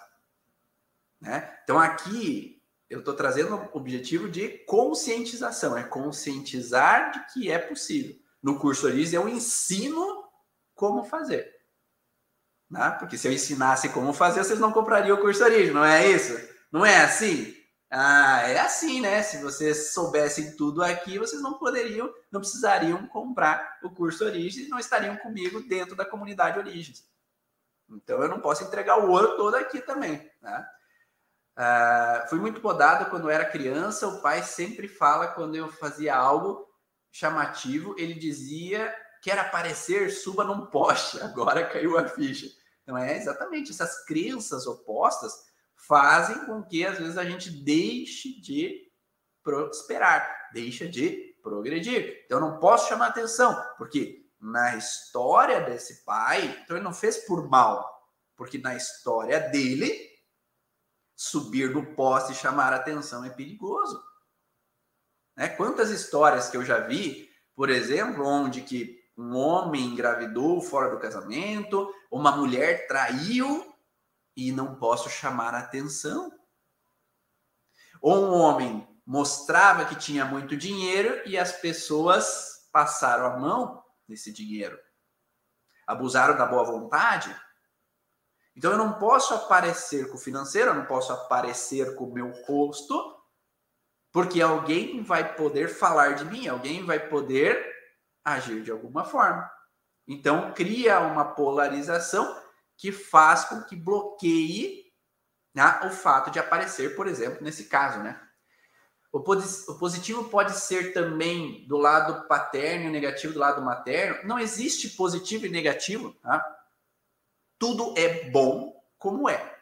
Né? Então aqui eu estou trazendo o objetivo de conscientização, é conscientizar de que é possível. No curso Oriz eu ensino como fazer. Né? Porque se eu ensinasse como fazer, vocês não comprariam o curso Oriz, não é isso? Não é assim? Ah, é assim, né? Se vocês soubessem tudo aqui, vocês não poderiam, não precisariam comprar o curso Origens e não estariam comigo dentro da comunidade Origens. Então eu não posso entregar o ouro todo aqui também. Né? Uh, fui muito podado quando era criança. O pai sempre fala quando eu fazia algo chamativo, ele dizia: quer aparecer, suba num poste. Agora caiu a ficha. Então é exatamente essas crenças opostas fazem com que às vezes a gente deixe de prosperar, deixa de progredir. Então eu não posso chamar atenção, porque na história desse pai, então ele não fez por mal, porque na história dele, subir no poste e chamar atenção é perigoso. Né? Quantas histórias que eu já vi, por exemplo, onde que um homem engravidou fora do casamento, uma mulher traiu e não posso chamar atenção. Ou um homem mostrava que tinha muito dinheiro e as pessoas passaram a mão nesse dinheiro. Abusaram da boa vontade. Então eu não posso aparecer com o financeiro, eu não posso aparecer com o meu rosto, porque alguém vai poder falar de mim, alguém vai poder agir de alguma forma. Então cria uma polarização que faz com que bloqueie né, o fato de aparecer, por exemplo, nesse caso, né? O positivo pode ser também do lado paterno e negativo do lado materno. Não existe positivo e negativo. Tá? Tudo é bom como é.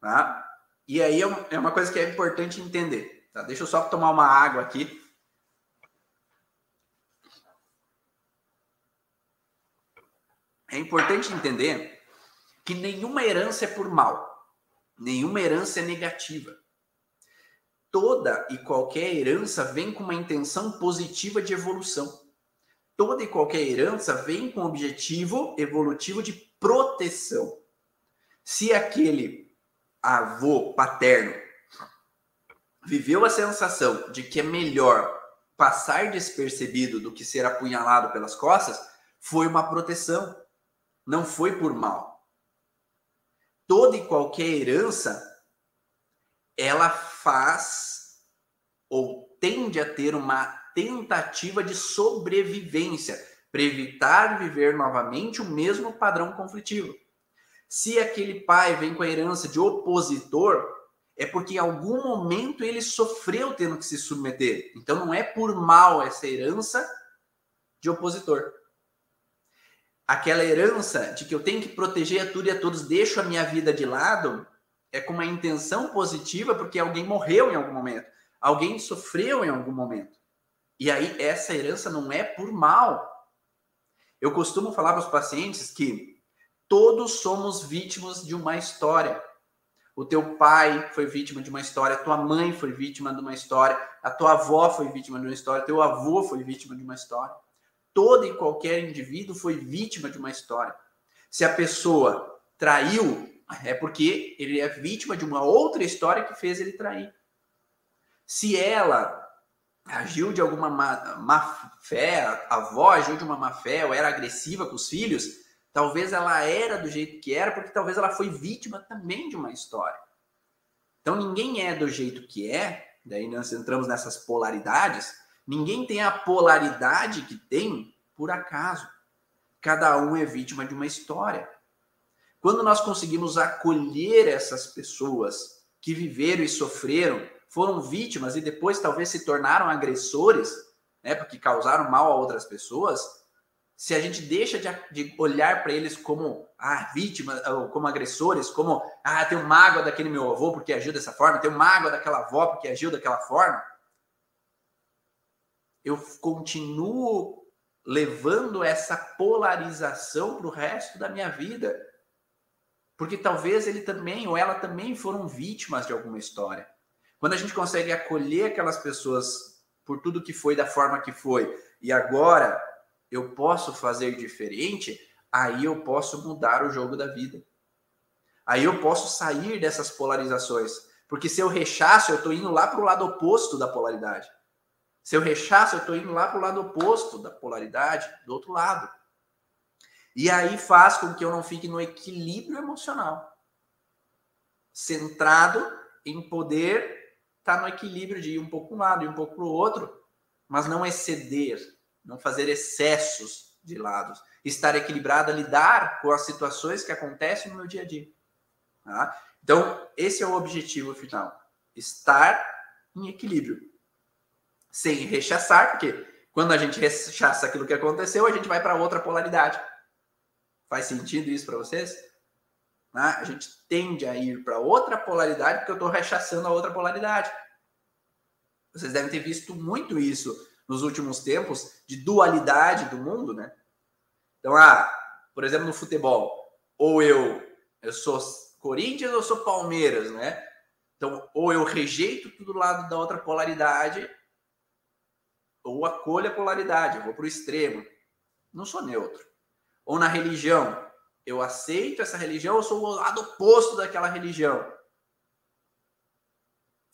Tá? E aí é, é uma coisa que é importante entender. Tá? Deixa eu só tomar uma água aqui. É importante entender que nenhuma herança é por mal, nenhuma herança é negativa toda e qualquer herança vem com uma intenção positiva de evolução. Toda e qualquer herança vem com o objetivo evolutivo de proteção. Se aquele avô paterno viveu a sensação de que é melhor passar despercebido do que ser apunhalado pelas costas, foi uma proteção, não foi por mal. Toda e qualquer herança ela faz ou tende a ter uma tentativa de sobrevivência para evitar viver novamente o mesmo padrão conflitivo. Se aquele pai vem com a herança de opositor, é porque em algum momento ele sofreu tendo que se submeter. Então não é por mal essa herança de opositor. Aquela herança de que eu tenho que proteger a tudo e a todos, deixo a minha vida de lado, é com uma intenção positiva porque alguém morreu em algum momento, alguém sofreu em algum momento. E aí essa herança não é por mal. Eu costumo falar para os pacientes que todos somos vítimas de uma história. O teu pai foi vítima de uma história, a tua mãe foi vítima de uma história, a tua avó foi vítima de uma história, teu avô foi vítima de uma história. Todo e qualquer indivíduo foi vítima de uma história. Se a pessoa traiu, é porque ele é vítima de uma outra história que fez ele trair. Se ela agiu de alguma má, má fé, a avó agiu de uma má fé ou era agressiva com os filhos, Talvez ela era do jeito que era, porque talvez ela foi vítima também de uma história. Então ninguém é do jeito que é, daí nós entramos nessas polaridades. Ninguém tem a polaridade que tem por acaso. Cada um é vítima de uma história. Quando nós conseguimos acolher essas pessoas que viveram e sofreram, foram vítimas e depois talvez se tornaram agressores, né, porque causaram mal a outras pessoas, se a gente deixa de, de olhar para eles como ah, vítimas, como agressores, como ah, tem mágoa daquele meu avô porque agiu dessa forma, tem mágoa daquela avó porque agiu daquela forma, eu continuo levando essa polarização para o resto da minha vida. Porque talvez ele também ou ela também foram vítimas de alguma história. Quando a gente consegue acolher aquelas pessoas por tudo que foi da forma que foi, e agora eu posso fazer diferente, aí eu posso mudar o jogo da vida. Aí eu posso sair dessas polarizações. Porque se eu rechaço, eu estou indo lá para o lado oposto da polaridade. Se eu rechaço, eu estou indo lá para o lado oposto da polaridade, do outro lado. E aí faz com que eu não fique no equilíbrio emocional. Centrado em poder estar tá no equilíbrio de ir um pouco para um lado e um pouco para o outro, mas não exceder, não fazer excessos de lados, estar equilibrado, lidar com as situações que acontecem no meu dia a dia. Tá? Então, esse é o objetivo final: estar em equilíbrio, sem rechaçar, porque quando a gente rechaça aquilo que aconteceu, a gente vai para outra polaridade. Faz sentido isso para vocês? Tá? A gente tende a ir para outra polaridade porque eu estou rechaçando a outra polaridade. Vocês devem ter visto muito isso nos últimos tempos de dualidade do mundo, né? Então, ah, por exemplo, no futebol, ou eu eu sou Corinthians ou sou Palmeiras, né? Então, ou eu rejeito tudo lado da outra polaridade, ou acolho a polaridade, eu vou para o extremo. Não sou neutro. Ou na religião, eu aceito essa religião, ou sou o lado oposto daquela religião.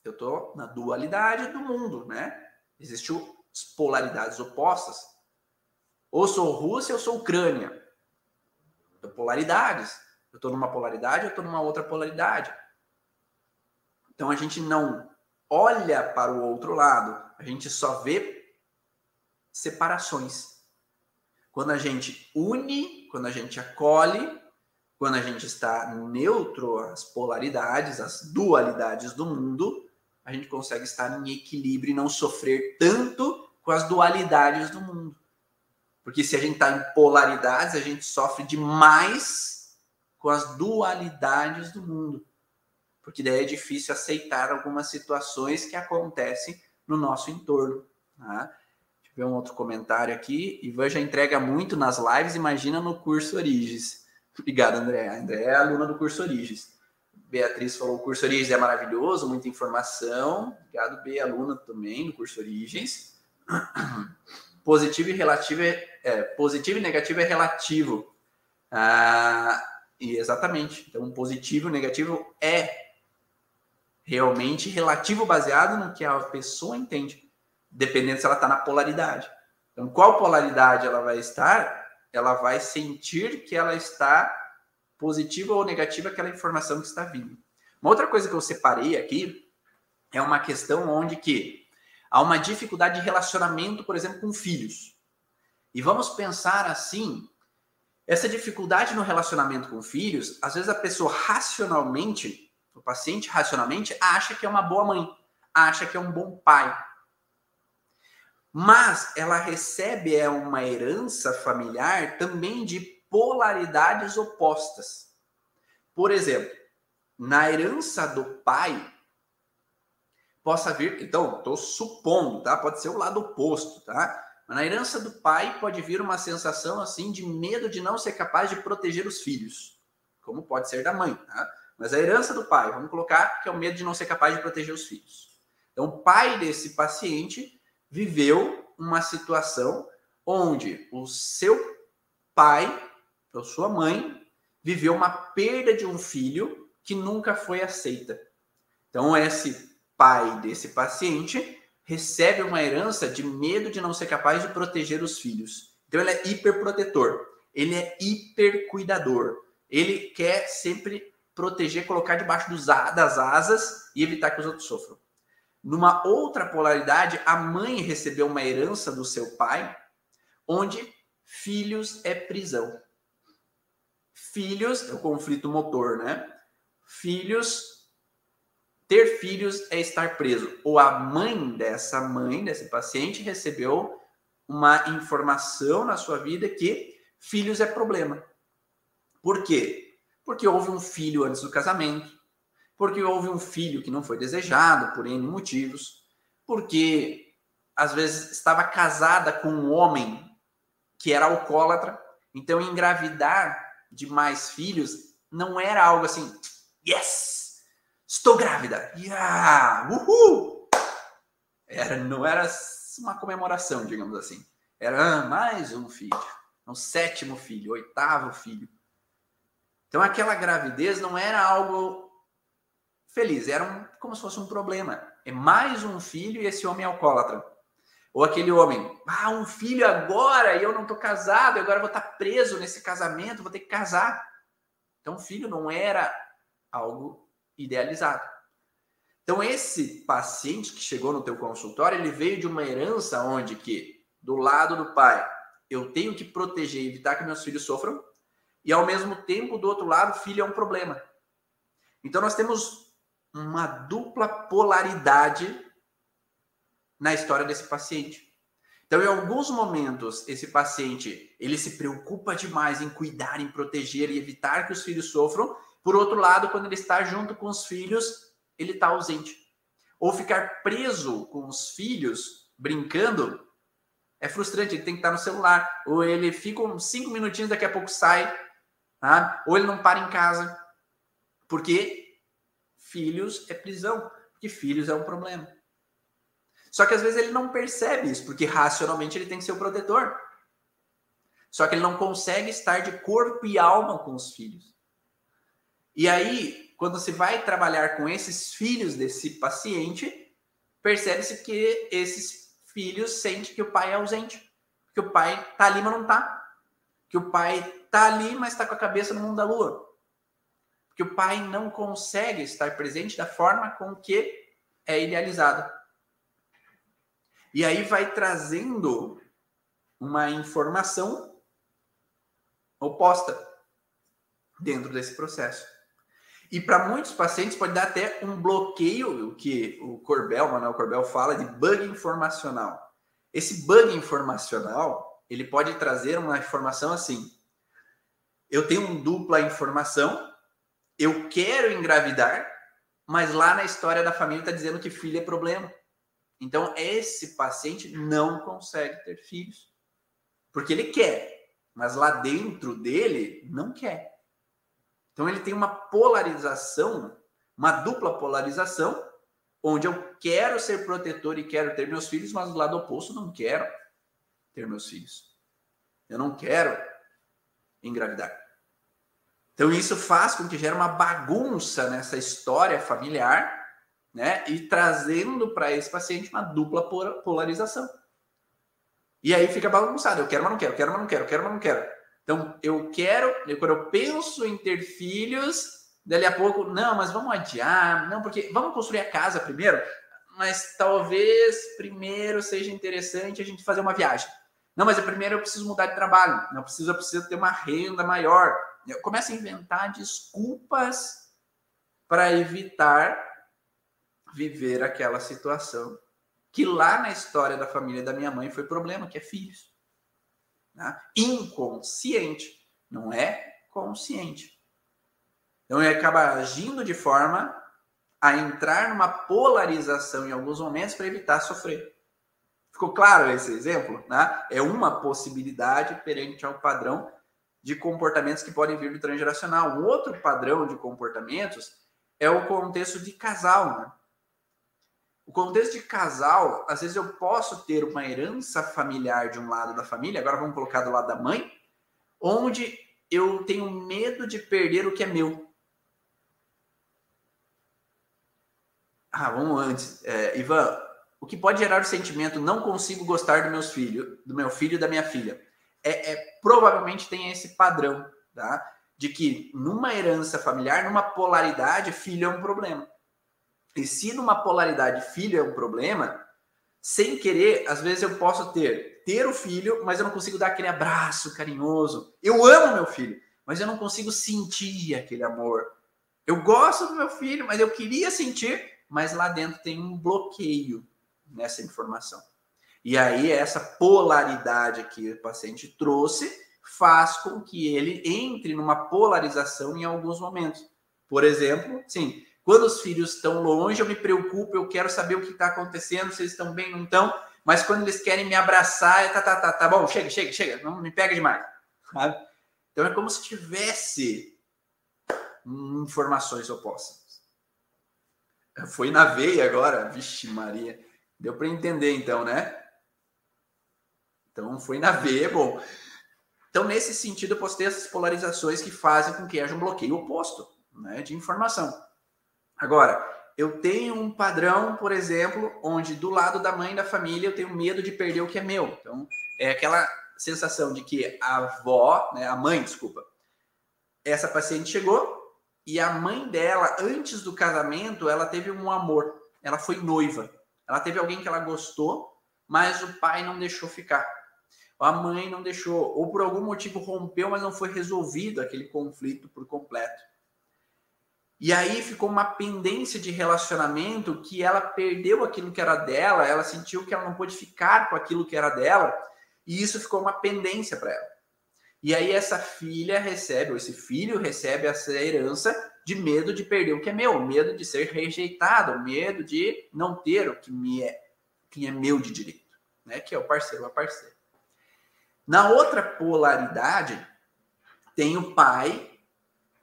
Eu estou na dualidade do mundo, né? Existe o polaridades opostas. Ou sou Rússia ou sou Ucrânia. Polaridades. Eu estou numa polaridade, eu estou numa outra polaridade. Então a gente não olha para o outro lado, a gente só vê separações. Quando a gente une, quando a gente acolhe, quando a gente está neutro às polaridades, às dualidades do mundo, a gente consegue estar em equilíbrio e não sofrer tanto com as dualidades do mundo. Porque se a gente está em polaridades, a gente sofre demais com as dualidades do mundo. Porque daí é difícil aceitar algumas situações que acontecem no nosso entorno. Tá? Ver um outro comentário aqui. Ivan já entrega muito nas lives, imagina no curso Origens. Obrigado, André. A André é aluna do curso Origens. Beatriz falou: o curso Origens é maravilhoso, muita informação. Obrigado, B, aluna também do curso Origens. positivo e relativo é, é, positivo e negativo é relativo. Ah, e exatamente. Então, positivo e negativo é realmente relativo baseado no que a pessoa entende, dependendo se ela está na polaridade. Então, qual polaridade ela vai estar? Ela vai sentir que ela está positiva ou negativa aquela informação que está vindo. Uma outra coisa que eu separei aqui é uma questão onde que Há uma dificuldade de relacionamento, por exemplo, com filhos. E vamos pensar assim: essa dificuldade no relacionamento com filhos, às vezes a pessoa racionalmente, o paciente racionalmente, acha que é uma boa mãe, acha que é um bom pai. Mas ela recebe é uma herança familiar também de polaridades opostas. Por exemplo, na herança do pai, possa vir. Então, estou supondo, tá? Pode ser o lado oposto, tá? Na herança do pai pode vir uma sensação assim de medo de não ser capaz de proteger os filhos, como pode ser da mãe, tá? Mas a herança do pai, vamos colocar que é o medo de não ser capaz de proteger os filhos. Então, o pai desse paciente viveu uma situação onde o seu pai, ou sua mãe, viveu uma perda de um filho que nunca foi aceita. Então, esse pai desse paciente recebe uma herança de medo de não ser capaz de proteger os filhos. Então, ele é hiperprotetor, ele é hipercuidador. Ele quer sempre proteger, colocar debaixo das asas e evitar que os outros sofram. Numa outra polaridade, a mãe recebeu uma herança do seu pai, onde filhos é prisão. Filhos é o conflito motor, né? Filhos, ter filhos é estar preso. Ou a mãe dessa mãe, desse paciente, recebeu uma informação na sua vida que filhos é problema. Por quê? Porque houve um filho antes do casamento, porque houve um filho que não foi desejado por N motivos, porque às vezes estava casada com um homem que era alcoólatra, então engravidar de mais filhos não era algo assim, yes, estou grávida, yeah, uhul. Era, não era uma comemoração, digamos assim. Era ah, mais um filho, um sétimo filho, oitavo filho. Então aquela gravidez não era algo feliz. Era um, como se fosse um problema. É mais um filho e esse homem é alcoólatra. Ou aquele homem, ah, um filho agora e eu não estou casado, agora vou estar tá preso nesse casamento, vou ter que casar. Então, filho não era algo idealizado. Então, esse paciente que chegou no teu consultório, ele veio de uma herança onde que, do lado do pai, eu tenho que proteger e evitar que meus filhos sofram, e ao mesmo tempo, do outro lado, filho é um problema. Então, nós temos uma dupla polaridade na história desse paciente. Então, em alguns momentos, esse paciente ele se preocupa demais em cuidar, em proteger e evitar que os filhos sofram. Por outro lado, quando ele está junto com os filhos, ele está ausente. Ou ficar preso com os filhos, brincando, é frustrante. Ele tem que estar no celular. Ou ele fica uns cinco minutinhos, daqui a pouco sai. Tá? Ou ele não para em casa. Porque filhos é prisão, porque filhos é um problema. Só que às vezes ele não percebe isso, porque racionalmente ele tem que ser o protetor. Só que ele não consegue estar de corpo e alma com os filhos. E aí, quando se vai trabalhar com esses filhos desse paciente, percebe-se que esses filhos sentem que o pai é ausente. Que o pai tá ali, mas não tá. Que o pai tá ali, mas está com a cabeça no mundo da lua que o pai não consegue estar presente da forma com que é idealizado. E aí vai trazendo uma informação oposta dentro desse processo. E para muitos pacientes pode dar até um bloqueio, o que o Corbel, Manuel Corbel fala de bug informacional. Esse bug informacional, ele pode trazer uma informação assim: eu tenho dupla informação, eu quero engravidar, mas lá na história da família está dizendo que filho é problema. Então, esse paciente não consegue ter filhos. Porque ele quer, mas lá dentro dele não quer. Então, ele tem uma polarização, uma dupla polarização, onde eu quero ser protetor e quero ter meus filhos, mas do lado oposto não quero ter meus filhos. Eu não quero engravidar. Então isso faz com que gere uma bagunça nessa história familiar, né? E trazendo para esse paciente uma dupla polarização. E aí fica bagunçado. Eu quero, mas não quero. Quero, mas não quero. Quero, mas não quero. Então eu quero. Quando eu penso em ter filhos, dali a pouco, não, mas vamos adiar. Não, porque vamos construir a casa primeiro. Mas talvez primeiro seja interessante a gente fazer uma viagem. Não, mas primeiro eu preciso mudar de trabalho. Não preciso, eu preciso ter uma renda maior começa a inventar desculpas para evitar viver aquela situação que lá na história da família da minha mãe foi problema, que é filhos. Né? Inconsciente, não é consciente. Então ele acaba agindo de forma a entrar numa polarização em alguns momentos para evitar sofrer. Ficou claro esse exemplo? Né? É uma possibilidade perante ao padrão de comportamentos que podem vir do transgeracional. Um outro padrão de comportamentos é o contexto de casal. Né? O contexto de casal, às vezes eu posso ter uma herança familiar de um lado da família, agora vamos colocar do lado da mãe, onde eu tenho medo de perder o que é meu. Ah, vamos antes. É, Ivan, o que pode gerar o sentimento não consigo gostar do meus filhos, do meu filho e da minha filha? É, é, provavelmente tem esse padrão, tá? De que numa herança familiar, numa polaridade, filho é um problema. E se numa polaridade filho é um problema, sem querer, às vezes eu posso ter ter o filho, mas eu não consigo dar aquele abraço carinhoso. Eu amo meu filho, mas eu não consigo sentir aquele amor. Eu gosto do meu filho, mas eu queria sentir, mas lá dentro tem um bloqueio nessa informação. E aí, essa polaridade que o paciente trouxe faz com que ele entre numa polarização em alguns momentos. Por exemplo, sim, quando os filhos estão longe, eu me preocupo, eu quero saber o que está acontecendo, se eles estão bem ou não estão, mas quando eles querem me abraçar, é tá, tá, tá, tá bom, chega, chega, chega, não me pega demais. Sabe? Então é como se tivesse informações opostas. Foi na veia agora, vixe Maria. Deu para entender então, né? Então foi na veia, bom. Então, nesse sentido, eu postei essas polarizações que fazem com que haja um bloqueio oposto né, de informação. Agora, eu tenho um padrão, por exemplo, onde do lado da mãe da família eu tenho medo de perder o que é meu. Então, é aquela sensação de que a avó, né, a mãe, desculpa, essa paciente chegou e a mãe dela, antes do casamento, ela teve um amor. Ela foi noiva. Ela teve alguém que ela gostou, mas o pai não deixou ficar. A mãe não deixou, ou por algum motivo rompeu, mas não foi resolvido aquele conflito por completo. E aí ficou uma pendência de relacionamento que ela perdeu aquilo que era dela, ela sentiu que ela não pôde ficar com aquilo que era dela, e isso ficou uma pendência para ela. E aí essa filha recebe, ou esse filho recebe essa herança de medo de perder o que é meu, medo de ser rejeitado, medo de não ter o que me é, que é meu de direito, né? Que é o parceiro a parceira. Na outra polaridade, tem o pai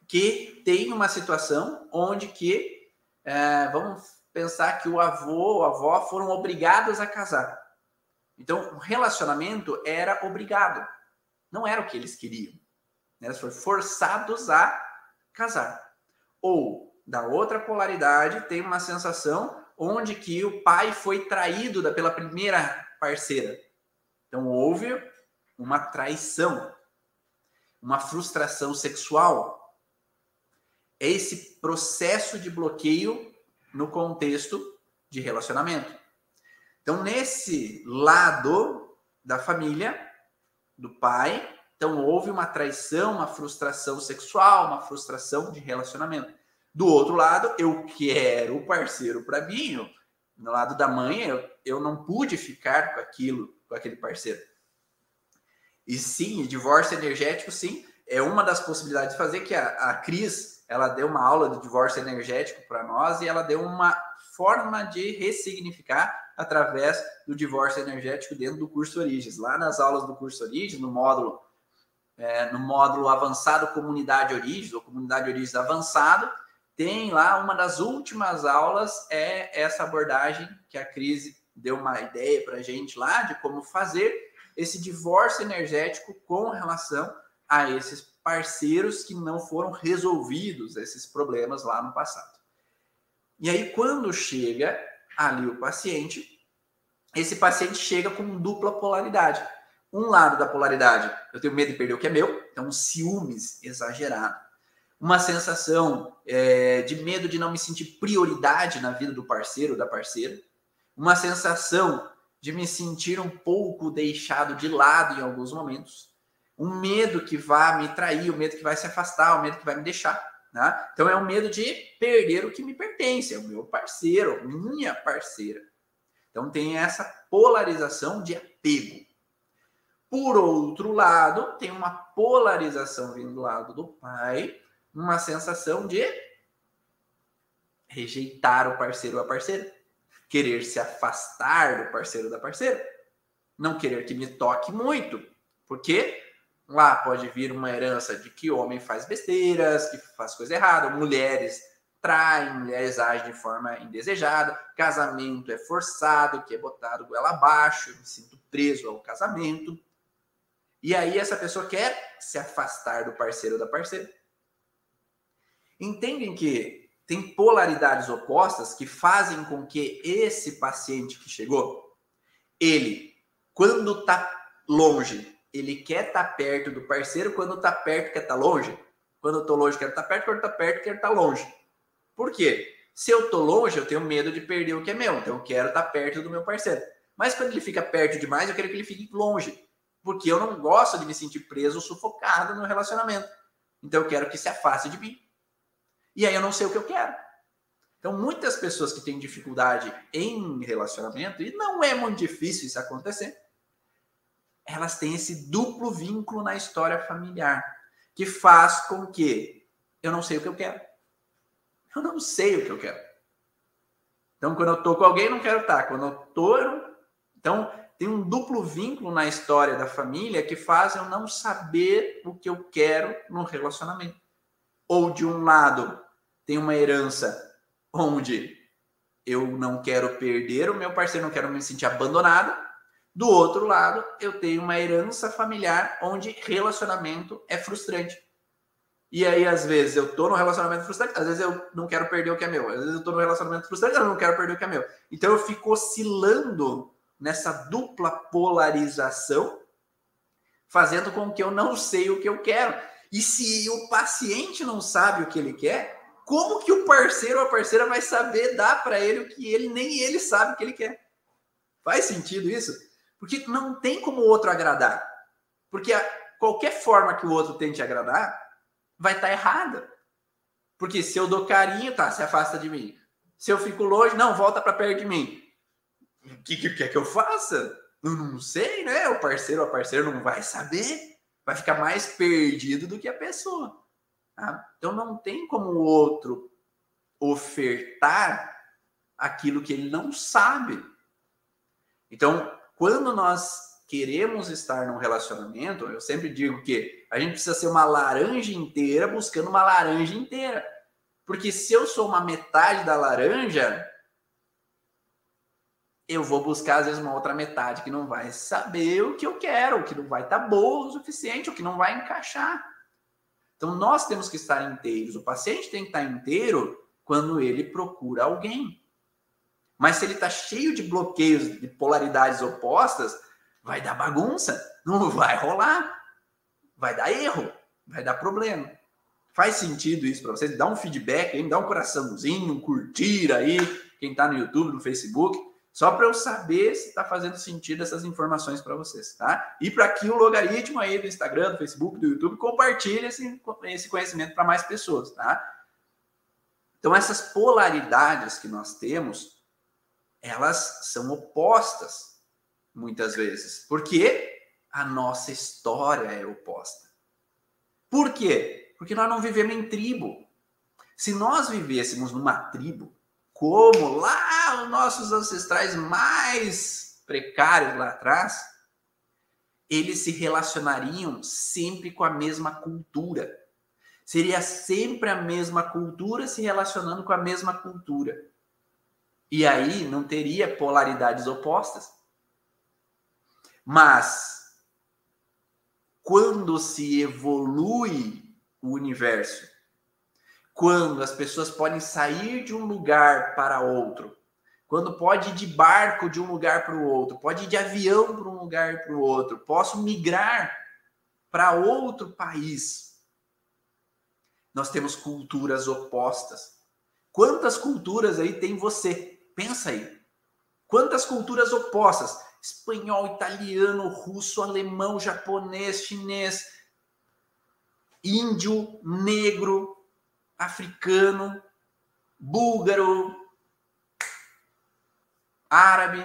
que tem uma situação onde que é, vamos pensar que o avô ou a avó foram obrigados a casar. Então, o relacionamento era obrigado, não era o que eles queriam. Né? Eles foram forçados a casar. Ou, da outra polaridade, tem uma sensação onde que o pai foi traído pela primeira parceira. Então, houve uma traição, uma frustração sexual. É esse processo de bloqueio no contexto de relacionamento. Então, nesse lado da família, do pai, então houve uma traição, uma frustração sexual, uma frustração de relacionamento. Do outro lado, eu quero o parceiro para mim. No lado da mãe, eu, eu não pude ficar com aquilo, com aquele parceiro. E sim, divórcio energético, sim, é uma das possibilidades de fazer que a, a Cris, ela deu uma aula de divórcio energético para nós e ela deu uma forma de ressignificar através do divórcio energético dentro do curso Origens. Lá nas aulas do curso Origens, no módulo é, no módulo avançado Comunidade Origens, ou Comunidade Origens Avançado, tem lá uma das últimas aulas, é essa abordagem que a Crise deu uma ideia para a gente lá de como fazer esse divórcio energético com relação a esses parceiros que não foram resolvidos, esses problemas lá no passado. E aí, quando chega ali o paciente, esse paciente chega com dupla polaridade um lado da polaridade, eu tenho medo de perder o que é meu, então ciúmes exagerado. Uma sensação é, de medo de não me sentir prioridade na vida do parceiro ou da parceira. Uma sensação de me sentir um pouco deixado de lado em alguns momentos. Um medo que vai me trair, um medo que vai se afastar, um medo que vai me deixar. Né? Então é um medo de perder o que me pertence, é o meu parceiro, minha parceira. Então tem essa polarização de apego. Por outro lado, tem uma polarização vindo do lado do pai, uma sensação de rejeitar o parceiro ou a parceira, querer se afastar do parceiro da parceira. não querer que me toque muito, porque lá pode vir uma herança de que homem faz besteiras, que faz coisa errada, mulheres traem, mulheres agem de forma indesejada, casamento é forçado, que é botado goela abaixo, eu me sinto preso ao casamento. E aí essa pessoa quer se afastar do parceiro da parceira. Entendem que tem polaridades opostas que fazem com que esse paciente que chegou, ele, quando está longe, ele quer estar tá perto do parceiro, quando está perto, quer estar tá longe. Quando eu estou longe, quero estar tá perto, quando está perto, quero estar longe. Por quê? Se eu estou longe, eu tenho medo de perder o que é meu, então eu quero estar perto do meu parceiro. Mas quando ele fica perto demais, eu quero que ele fique longe porque eu não gosto de me sentir preso, sufocado no relacionamento. Então eu quero que se afaste de mim. E aí eu não sei o que eu quero. Então muitas pessoas que têm dificuldade em relacionamento, e não é muito difícil isso acontecer, elas têm esse duplo vínculo na história familiar, que faz com que eu não sei o que eu quero. Eu não sei o que eu quero. Então, quando eu tô com alguém, não quero estar. Quando eu tô, eu não... Então, tem um duplo vínculo na história da família que faz eu não saber o que eu quero no relacionamento. Ou de um lado, tem uma herança onde eu não quero perder o meu parceiro, não quero me sentir abandonado. Do outro lado, eu tenho uma herança familiar onde relacionamento é frustrante. E aí, às vezes, eu tô no relacionamento frustrante, às vezes eu não quero perder o que é meu. Às vezes eu tô no relacionamento frustrante, eu não quero perder o que é meu. Então eu fico oscilando nessa dupla polarização, fazendo com que eu não sei o que eu quero. E se o paciente não sabe o que ele quer, como que o parceiro ou a parceira vai saber dar para ele o que ele nem ele sabe que ele quer? Faz sentido isso? Porque não tem como o outro agradar. Porque a, qualquer forma que o outro tente agradar vai estar tá errada. Porque se eu dou carinho, tá, se afasta de mim. Se eu fico longe, não, volta para perto de mim o que, que quer que eu faça? Eu não sei, né? O parceiro ou a parceira não vai saber, vai ficar mais perdido do que a pessoa. Tá? Então não tem como o outro ofertar aquilo que ele não sabe. Então, quando nós queremos estar num relacionamento, eu sempre digo que a gente precisa ser uma laranja inteira buscando uma laranja inteira. Porque se eu sou uma metade da laranja, eu vou buscar, às vezes, uma outra metade que não vai saber o que eu quero, que não vai estar tá boa o suficiente, o que não vai encaixar. Então, nós temos que estar inteiros. O paciente tem que estar inteiro quando ele procura alguém. Mas se ele está cheio de bloqueios, de polaridades opostas, vai dar bagunça, não vai rolar, vai dar erro, vai dar problema. Faz sentido isso para vocês? Dá um feedback aí, dá um coraçãozinho, um curtir aí, quem está no YouTube, no Facebook só para eu saber se está fazendo sentido essas informações para vocês, tá? E para que o logaritmo aí do Instagram, do Facebook, do YouTube compartilhe esse, esse conhecimento para mais pessoas, tá? Então, essas polaridades que nós temos, elas são opostas muitas vezes, porque a nossa história é oposta. Por quê? Porque nós não vivemos em tribo. Se nós vivêssemos numa tribo, como lá os nossos ancestrais mais precários lá atrás, eles se relacionariam sempre com a mesma cultura. Seria sempre a mesma cultura se relacionando com a mesma cultura. E aí não teria polaridades opostas. Mas quando se evolui o universo quando as pessoas podem sair de um lugar para outro, quando pode ir de barco de um lugar para o outro, pode ir de avião para um lugar para o outro, posso migrar para outro país. Nós temos culturas opostas. Quantas culturas aí tem você? Pensa aí. Quantas culturas opostas? Espanhol, italiano, russo, alemão, japonês, chinês, índio, negro, africano, búlgaro, árabe.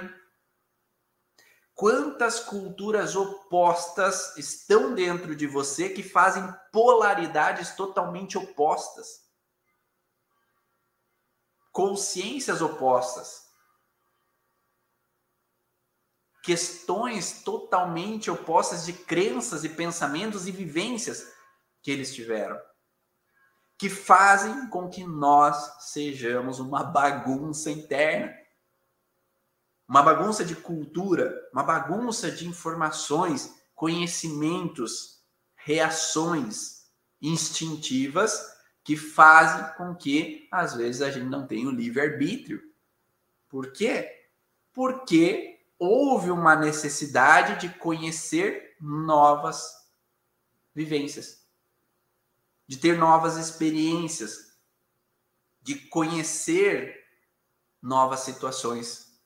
Quantas culturas opostas estão dentro de você que fazem polaridades totalmente opostas? Consciências opostas. questões totalmente opostas de crenças e pensamentos e vivências que eles tiveram, que fazem com que nós sejamos uma bagunça interna. Uma bagunça de cultura, uma bagunça de informações, conhecimentos, reações instintivas que fazem com que, às vezes, a gente não tenha o livre-arbítrio. Por quê? Porque houve uma necessidade de conhecer novas vivências, de ter novas experiências, de conhecer novas situações.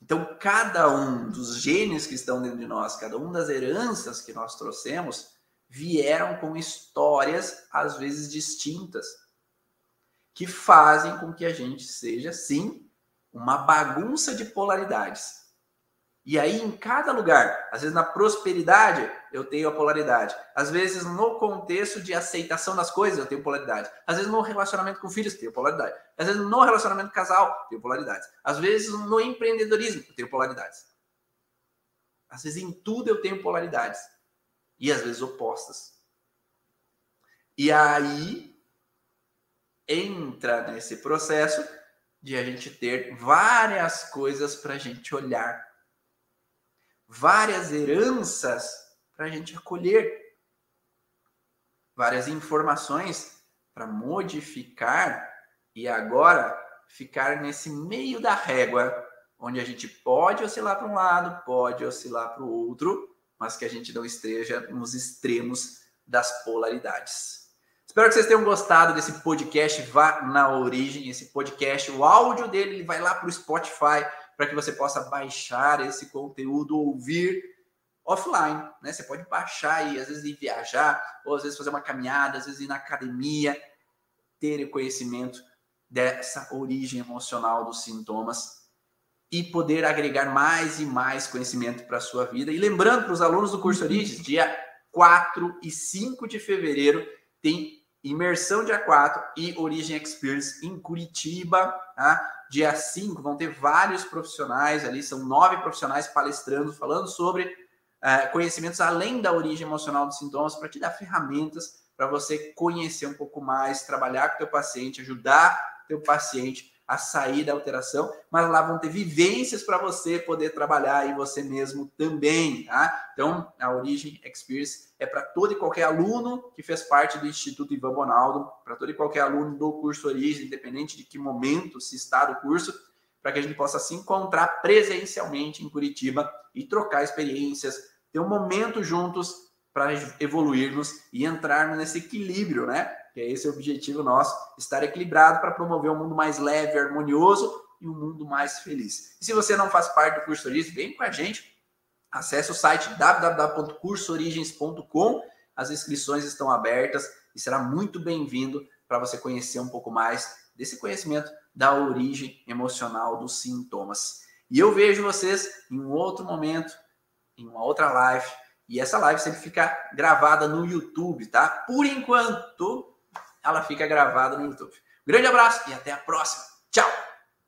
Então, cada um dos genes que estão dentro de nós, cada uma das heranças que nós trouxemos, vieram com histórias às vezes distintas, que fazem com que a gente seja, sim, uma bagunça de polaridades. E aí, em cada lugar, às vezes na prosperidade, eu tenho a polaridade. Às vezes, no contexto de aceitação das coisas, eu tenho polaridade. Às vezes, no relacionamento com filhos, eu tenho polaridade. Às vezes, no relacionamento casal, eu tenho polaridades. Às vezes, no empreendedorismo, eu tenho polaridades. Às vezes, em tudo, eu tenho polaridades. E às vezes, opostas. E aí, entra nesse processo de a gente ter várias coisas para a gente olhar, várias heranças para a gente acolher, várias informações para modificar e agora ficar nesse meio da régua, onde a gente pode oscilar para um lado, pode oscilar para o outro, mas que a gente não esteja nos extremos das polaridades. Espero que vocês tenham gostado desse podcast Vá na Origem. Esse podcast, o áudio dele ele vai lá para o Spotify para que você possa baixar esse conteúdo, ouvir offline, né? Você pode baixar e às vezes ir viajar, ou às vezes fazer uma caminhada, às vezes ir na academia, ter conhecimento dessa origem emocional dos sintomas e poder agregar mais e mais conhecimento para a sua vida. E lembrando para os alunos do curso Origens, dia 4 e 5 de fevereiro tem Imersão dia 4 e Origem Experience em Curitiba. Tá? Dia 5 vão ter vários profissionais ali, são nove profissionais palestrando, falando sobre uh, conhecimentos além da origem emocional dos sintomas, para te dar ferramentas para você conhecer um pouco mais, trabalhar com teu paciente, ajudar teu paciente a sair da alteração, mas lá vão ter vivências para você poder trabalhar e você mesmo também, tá? Então, a Origem Experience é para todo e qualquer aluno que fez parte do Instituto Ivan Bonaldo, para todo e qualquer aluno do curso Origem, independente de que momento se está do curso, para que a gente possa se encontrar presencialmente em Curitiba e trocar experiências, ter um momento juntos para evoluirmos e entrarmos nesse equilíbrio, né? que é esse o objetivo nosso, estar equilibrado para promover um mundo mais leve, harmonioso e um mundo mais feliz. E se você não faz parte do curso Origens, vem com a gente. Acesse o site www.cursoorigens.com. As inscrições estão abertas e será muito bem-vindo para você conhecer um pouco mais desse conhecimento da origem emocional dos sintomas. E eu vejo vocês em um outro momento, em uma outra live. E essa live sempre fica gravada no YouTube, tá? Por enquanto, ela fica gravada no YouTube. grande abraço e até a próxima. Tchau!